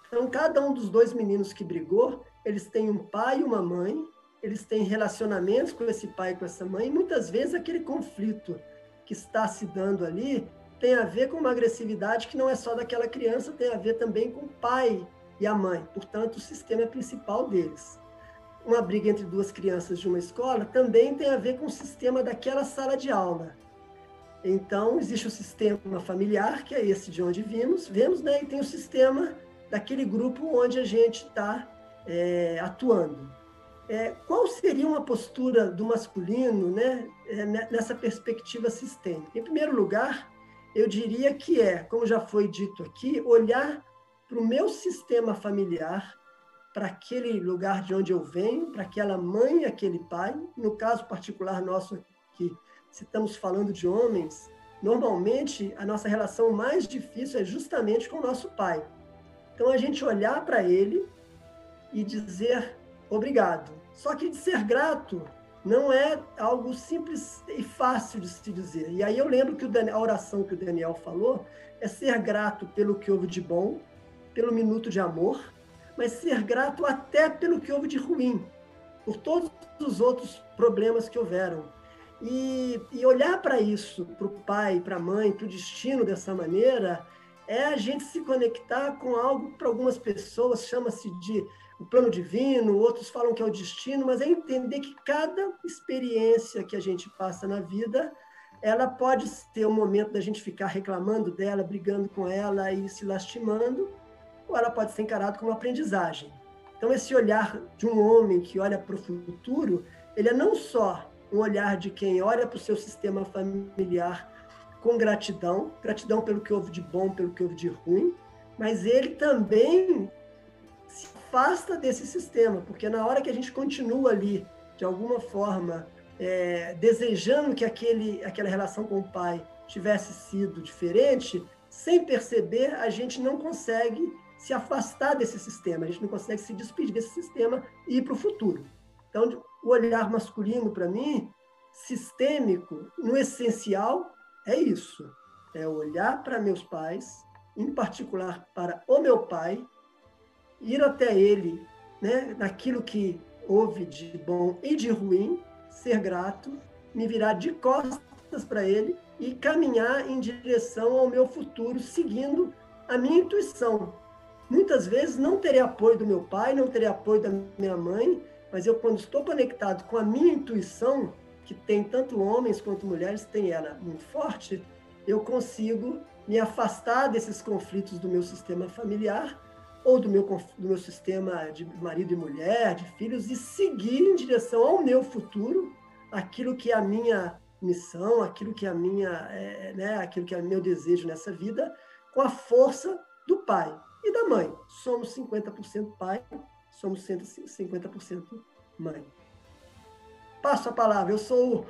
Então, cada um dos dois meninos que brigou, eles têm um pai e uma mãe, eles têm relacionamentos com esse pai e com essa mãe, e muitas vezes aquele conflito que está se dando ali tem a ver com uma agressividade que não é só daquela criança, tem a ver também com o pai e a mãe. Portanto, o sistema é principal deles. Uma briga entre duas crianças de uma escola também tem a ver com o sistema daquela sala de aula. Então, existe o sistema familiar, que é esse de onde vimos, vemos, né? E tem o sistema daquele grupo onde a gente está é, atuando. É, qual seria uma postura do masculino né, é, nessa perspectiva sistêmica? Em primeiro lugar, eu diria que é, como já foi dito aqui, olhar para o meu sistema familiar, para aquele lugar de onde eu venho, para aquela mãe aquele pai. No caso particular nosso, que se estamos falando de homens, normalmente a nossa relação mais difícil é justamente com o nosso pai. Então a gente olhar para ele e dizer obrigado. Só que de ser grato não é algo simples e fácil de se dizer. E aí eu lembro que Daniel, a oração que o Daniel falou é ser grato pelo que houve de bom, pelo minuto de amor, mas ser grato até pelo que houve de ruim, por todos os outros problemas que houveram. E, e olhar para isso, para o pai, para a mãe, para o destino dessa maneira, é a gente se conectar com algo para algumas pessoas chama-se de o plano divino, outros falam que é o destino, mas é entender que cada experiência que a gente passa na vida, ela pode ter um momento da gente ficar reclamando dela, brigando com ela e se lastimando, ou ela pode ser encarada como aprendizagem. Então, esse olhar de um homem que olha para o futuro, ele é não só um olhar de quem olha para o seu sistema familiar com gratidão, gratidão pelo que houve de bom, pelo que houve de ruim, mas ele também se afasta desse sistema, porque na hora que a gente continua ali, de alguma forma, é, desejando que aquele, aquela relação com o pai tivesse sido diferente, sem perceber, a gente não consegue se afastar desse sistema, a gente não consegue se despedir desse sistema e ir para o futuro. Então, o olhar masculino, para mim, sistêmico, no essencial, é isso: é olhar para meus pais, em particular para o meu pai, ir até ele, né, naquilo que houve de bom e de ruim, ser grato, me virar de costas para ele e caminhar em direção ao meu futuro, seguindo a minha intuição. Muitas vezes não terei apoio do meu pai, não terei apoio da minha mãe, mas eu, quando estou conectado com a minha intuição, que tem tanto homens quanto mulheres, tem ela muito forte, eu consigo me afastar desses conflitos do meu sistema familiar ou do meu, do meu sistema de marido e mulher, de filhos, e seguir em direção ao meu futuro, aquilo que é a minha missão, aquilo que é a minha, é, né, aquilo que é meu desejo nessa vida, com a força do pai e da mãe. Somos 50% pai, somos 150% mãe. Passo a palavra, eu sou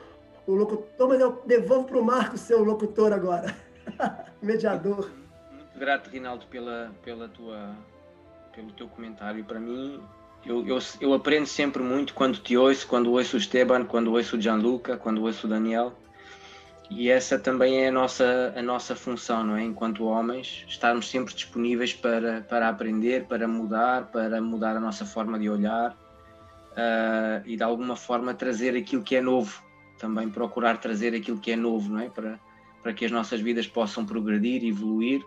o, o locutor, mas eu devolvo para o Marco ser o locutor agora, mediador. Muito grato, Rinaldo, pela, pela tua pelo teu comentário. Para mim, eu, eu, eu, aprendo sempre muito quando te ouço, quando ouço o Esteban, quando ouço o Gianluca, quando ouço o Daniel. E essa também é a nossa, a nossa função, não é? Enquanto homens, estarmos sempre disponíveis para, para aprender, para mudar, para mudar a nossa forma de olhar uh, e de alguma forma trazer aquilo que é novo. Também procurar trazer aquilo que é novo, não é? Para, para que as nossas vidas possam progredir, evoluir.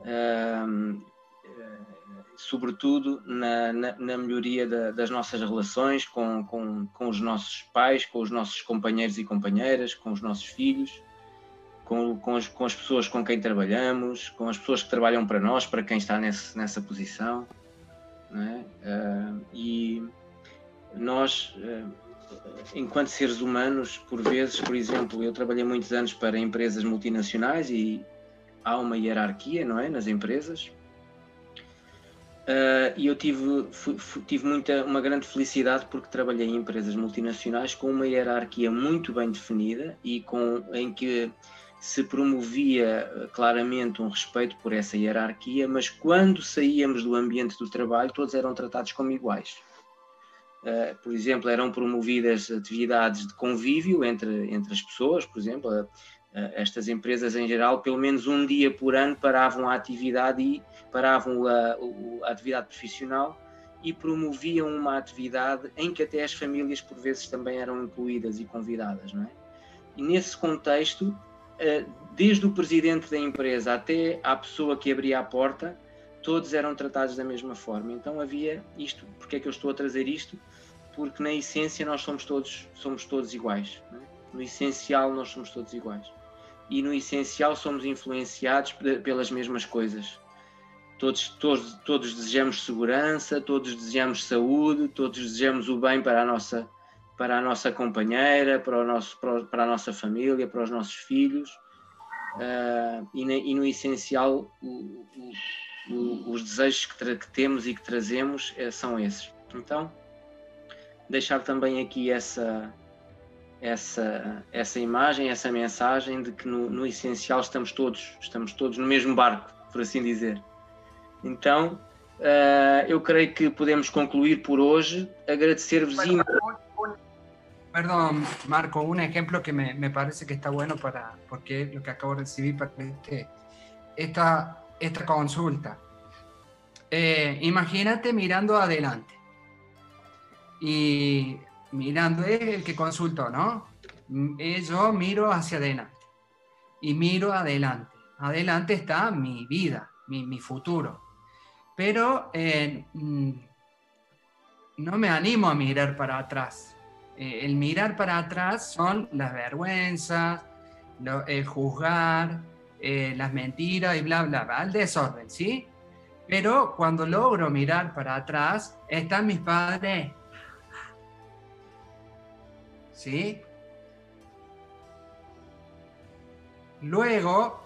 Uh, sobretudo na, na, na melhoria da, das nossas relações com, com, com os nossos pais, com os nossos companheiros e companheiras, com os nossos filhos, com, com, as, com as pessoas com quem trabalhamos, com as pessoas que trabalham para nós, para quem está nesse, nessa posição. É? Uh, e nós, uh, enquanto seres humanos, por vezes, por exemplo, eu trabalhei muitos anos para empresas multinacionais e há uma hierarquia, não é, nas empresas Uh, e eu tive, tive muita, uma grande felicidade porque trabalhei em empresas multinacionais com uma hierarquia muito bem definida e com, em que se promovia ah, claramente um respeito por essa hierarquia, mas quando saíamos do ambiente do trabalho, todos eram tratados como iguais. Uh, por exemplo, eram promovidas atividades de convívio entre, entre as pessoas, por exemplo, eh, estas empresas em geral, pelo menos um dia por ano paravam a atividade e paravam a, a, atividade profissional e promoviam uma atividade em que até as famílias por vezes também eram incluídas e convidadas, não é? E nesse contexto, eh, desde o presidente da empresa até a pessoa que abria a porta, todos eram tratados da mesma forma. Então havia isto. Porque é que eu estou a trazer isto? Porque na essência nós somos todos somos todos iguais. É? No essencial nós somos todos iguais e no essencial somos influenciados pelas mesmas coisas. Todos, todos, todos desejamos segurança, todos desejamos saúde, todos desejamos o bem para a nossa, para a nossa companheira, para, o nosso, para a nossa família, para os nossos filhos. Uh, e, e, no essencial, o, o, o, os desejos que, que, temos e que trazemos é, são esses. Então, deixar também aqui essa, essa, essa imagem, essa mensagem de que no, no, essencial estamos todos, estamos todos no mesmo barco, por assim dizer. Então, uh, eu creio que podemos concluir por hoje, agradecer-vos. Perdón, Marco, un ejemplo que me, me, parece que está bueno para, porque es lo que acabo de recibir para este, esta, esta consulta. Eh, imagínate mirando adelante. Y mirando, es el que consultó, ¿no? Eh, yo miro hacia adelante. Y miro adelante. Adelante está mi vida, mi, futuro. Pero eh, mm, no me animo a mirar para atrás eh, el mirar para atrás son las vergüenzas, el juzgar, eh, las mentiras y bla, bla, bla, el desorden, ¿sí? Pero cuando logro mirar para atrás, están mis padres. ¿Sí? Luego,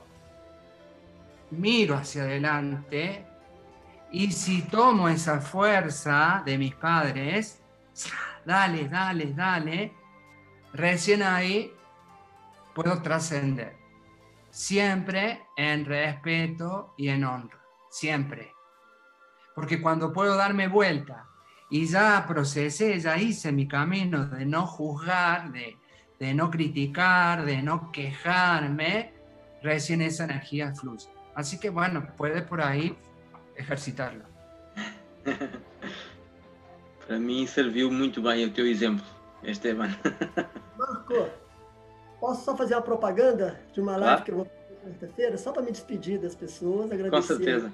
miro hacia adelante y si tomo esa fuerza de mis padres, dale, dale, dale, recién ahí puedo trascender. Siempre en respeto y en honra, siempre. Porque cuando puedo darme vuelta y ya procesé, ya hice mi camino de no juzgar, de, de no criticar, de no quejarme, recién esa energía fluye. Así que bueno, puedes por ahí ejercitarlo. Para mim serviu muito bem o teu exemplo, Esteban. Marco, posso só fazer uma propaganda de uma live claro. que eu vou fazer quarta-feira, só para me despedir das pessoas, agradecer Com certeza.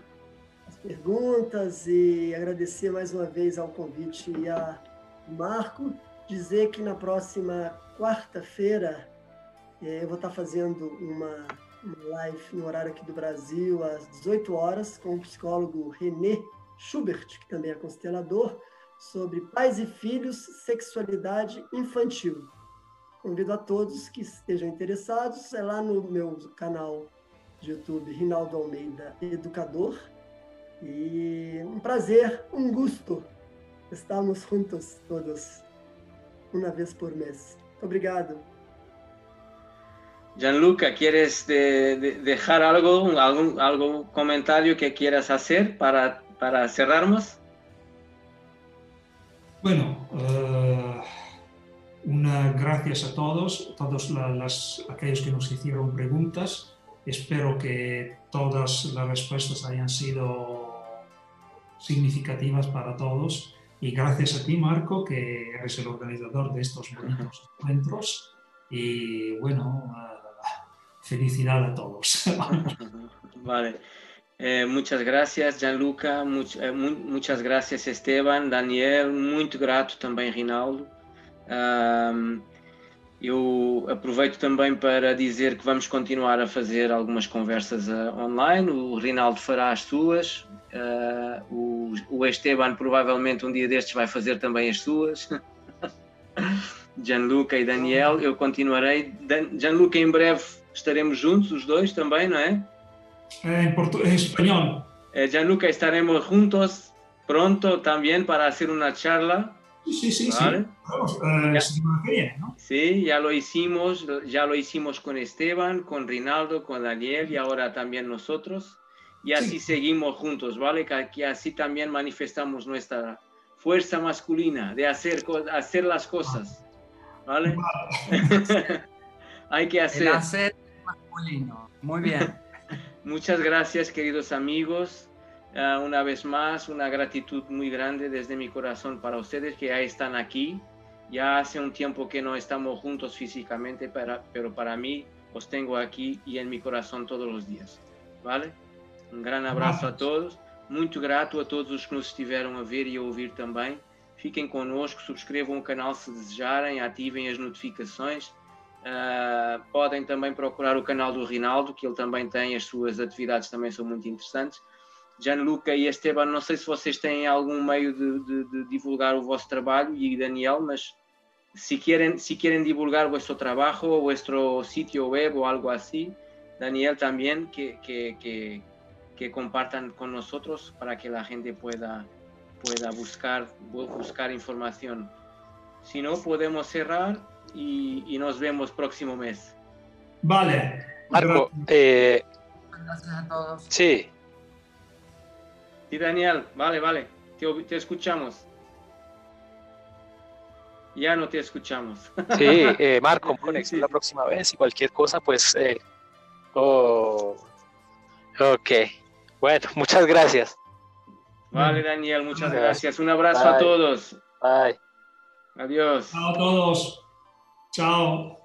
As perguntas e agradecer mais uma vez ao convite e a Marco, dizer que na próxima quarta-feira eh, eu vou estar fazendo uma, uma live no horário aqui do Brasil às 18 horas com o psicólogo René Schubert, que também é constelador, sobre pais e filhos, sexualidade infantil. Convido a todos que estejam interessados, é lá no meu canal de YouTube, Rinaldo Almeida Educador. E um prazer, um gosto. Estamos juntos todos, uma vez por mês. Obrigado. Gianluca, ¿quieres de, de dejar algo, algún, algún comentario que quieras hacer para, para cerrarnos? Bueno, uh, una gracias a todos, todos las, aquellos que nos hicieron preguntas. Espero que todas las respuestas hayan sido significativas para todos. Y gracias a ti, Marco, que eres el organizador de estos bonitos encuentros. Y bueno, felicidad a todos. vale. Eh, muchas gracias, Gianluca. Much, eh, mu muchas gracias, Esteban, Daniel. Muito grato também, Rinaldo. Um, eu aproveito também para dizer que vamos continuar a fazer algumas conversas uh, online. O Rinaldo fará as suas. Uh, o, o, Esteban provavelmente um dia destes vai fazer também as suas. Gianluca e Daniel, eu continuarei. Dan Gianluca, em breve estaremos juntos, os dois também, não é? en, en español. Eh, Gianluca, estaremos juntos pronto también para hacer una charla. Sí, sí, ¿vale? sí. Vamos, uh, ya, viene, ¿no? Sí, ya lo hicimos, ya lo hicimos con Esteban, con Rinaldo, con Daniel y ahora también nosotros. Y así sí. seguimos juntos, ¿vale? Que, que, así también manifestamos nuestra fuerza masculina de hacer, hacer las cosas, ¿vale? vale. Hay que hacer. El hacer masculino, muy bien. Muchas gracias, queridos amigos. Uh, una vez más, una gratitud muy grande desde mi corazón para ustedes que ya están aquí. Ya hace un tiempo que no estamos juntos físicamente, para, pero para mí os tengo aquí y en mi corazón todos los días. ¿Vale? Um grande abraço a todos. Muito grato a todos os que nos estiveram a ver e a ouvir também. Fiquem connosco, subscrevam o canal se desejarem, ativem as notificações Uh, podem também procurar o canal do Rinaldo, que ele também tem, as suas atividades também são muito interessantes. Gianluca e Esteban, não sei se vocês têm algum meio de, de, de divulgar o vosso trabalho, e Daniel, mas se querem, se querem divulgar o vosso trabalho, o vosso sítio web ou algo assim, Daniel também, que, que, que, que compartan con nosotros para que la gente pueda, pueda buscar, buscar información. Si no, podemos cerrar y, y nos vemos próximo mes. Vale. Marco, eh, Gracias a todos. sí, Sí, Daniel, vale, vale, te, te escuchamos. Ya no te escuchamos. sí, eh, Marco, Sí. la próxima vez y cualquier cosa, pues. eh, oh, ok, bueno, muchas gracias. Vale, Daniel, muchas gracias. Un abrazo a todos. Bye. Adiós. Chao a todos. Chao.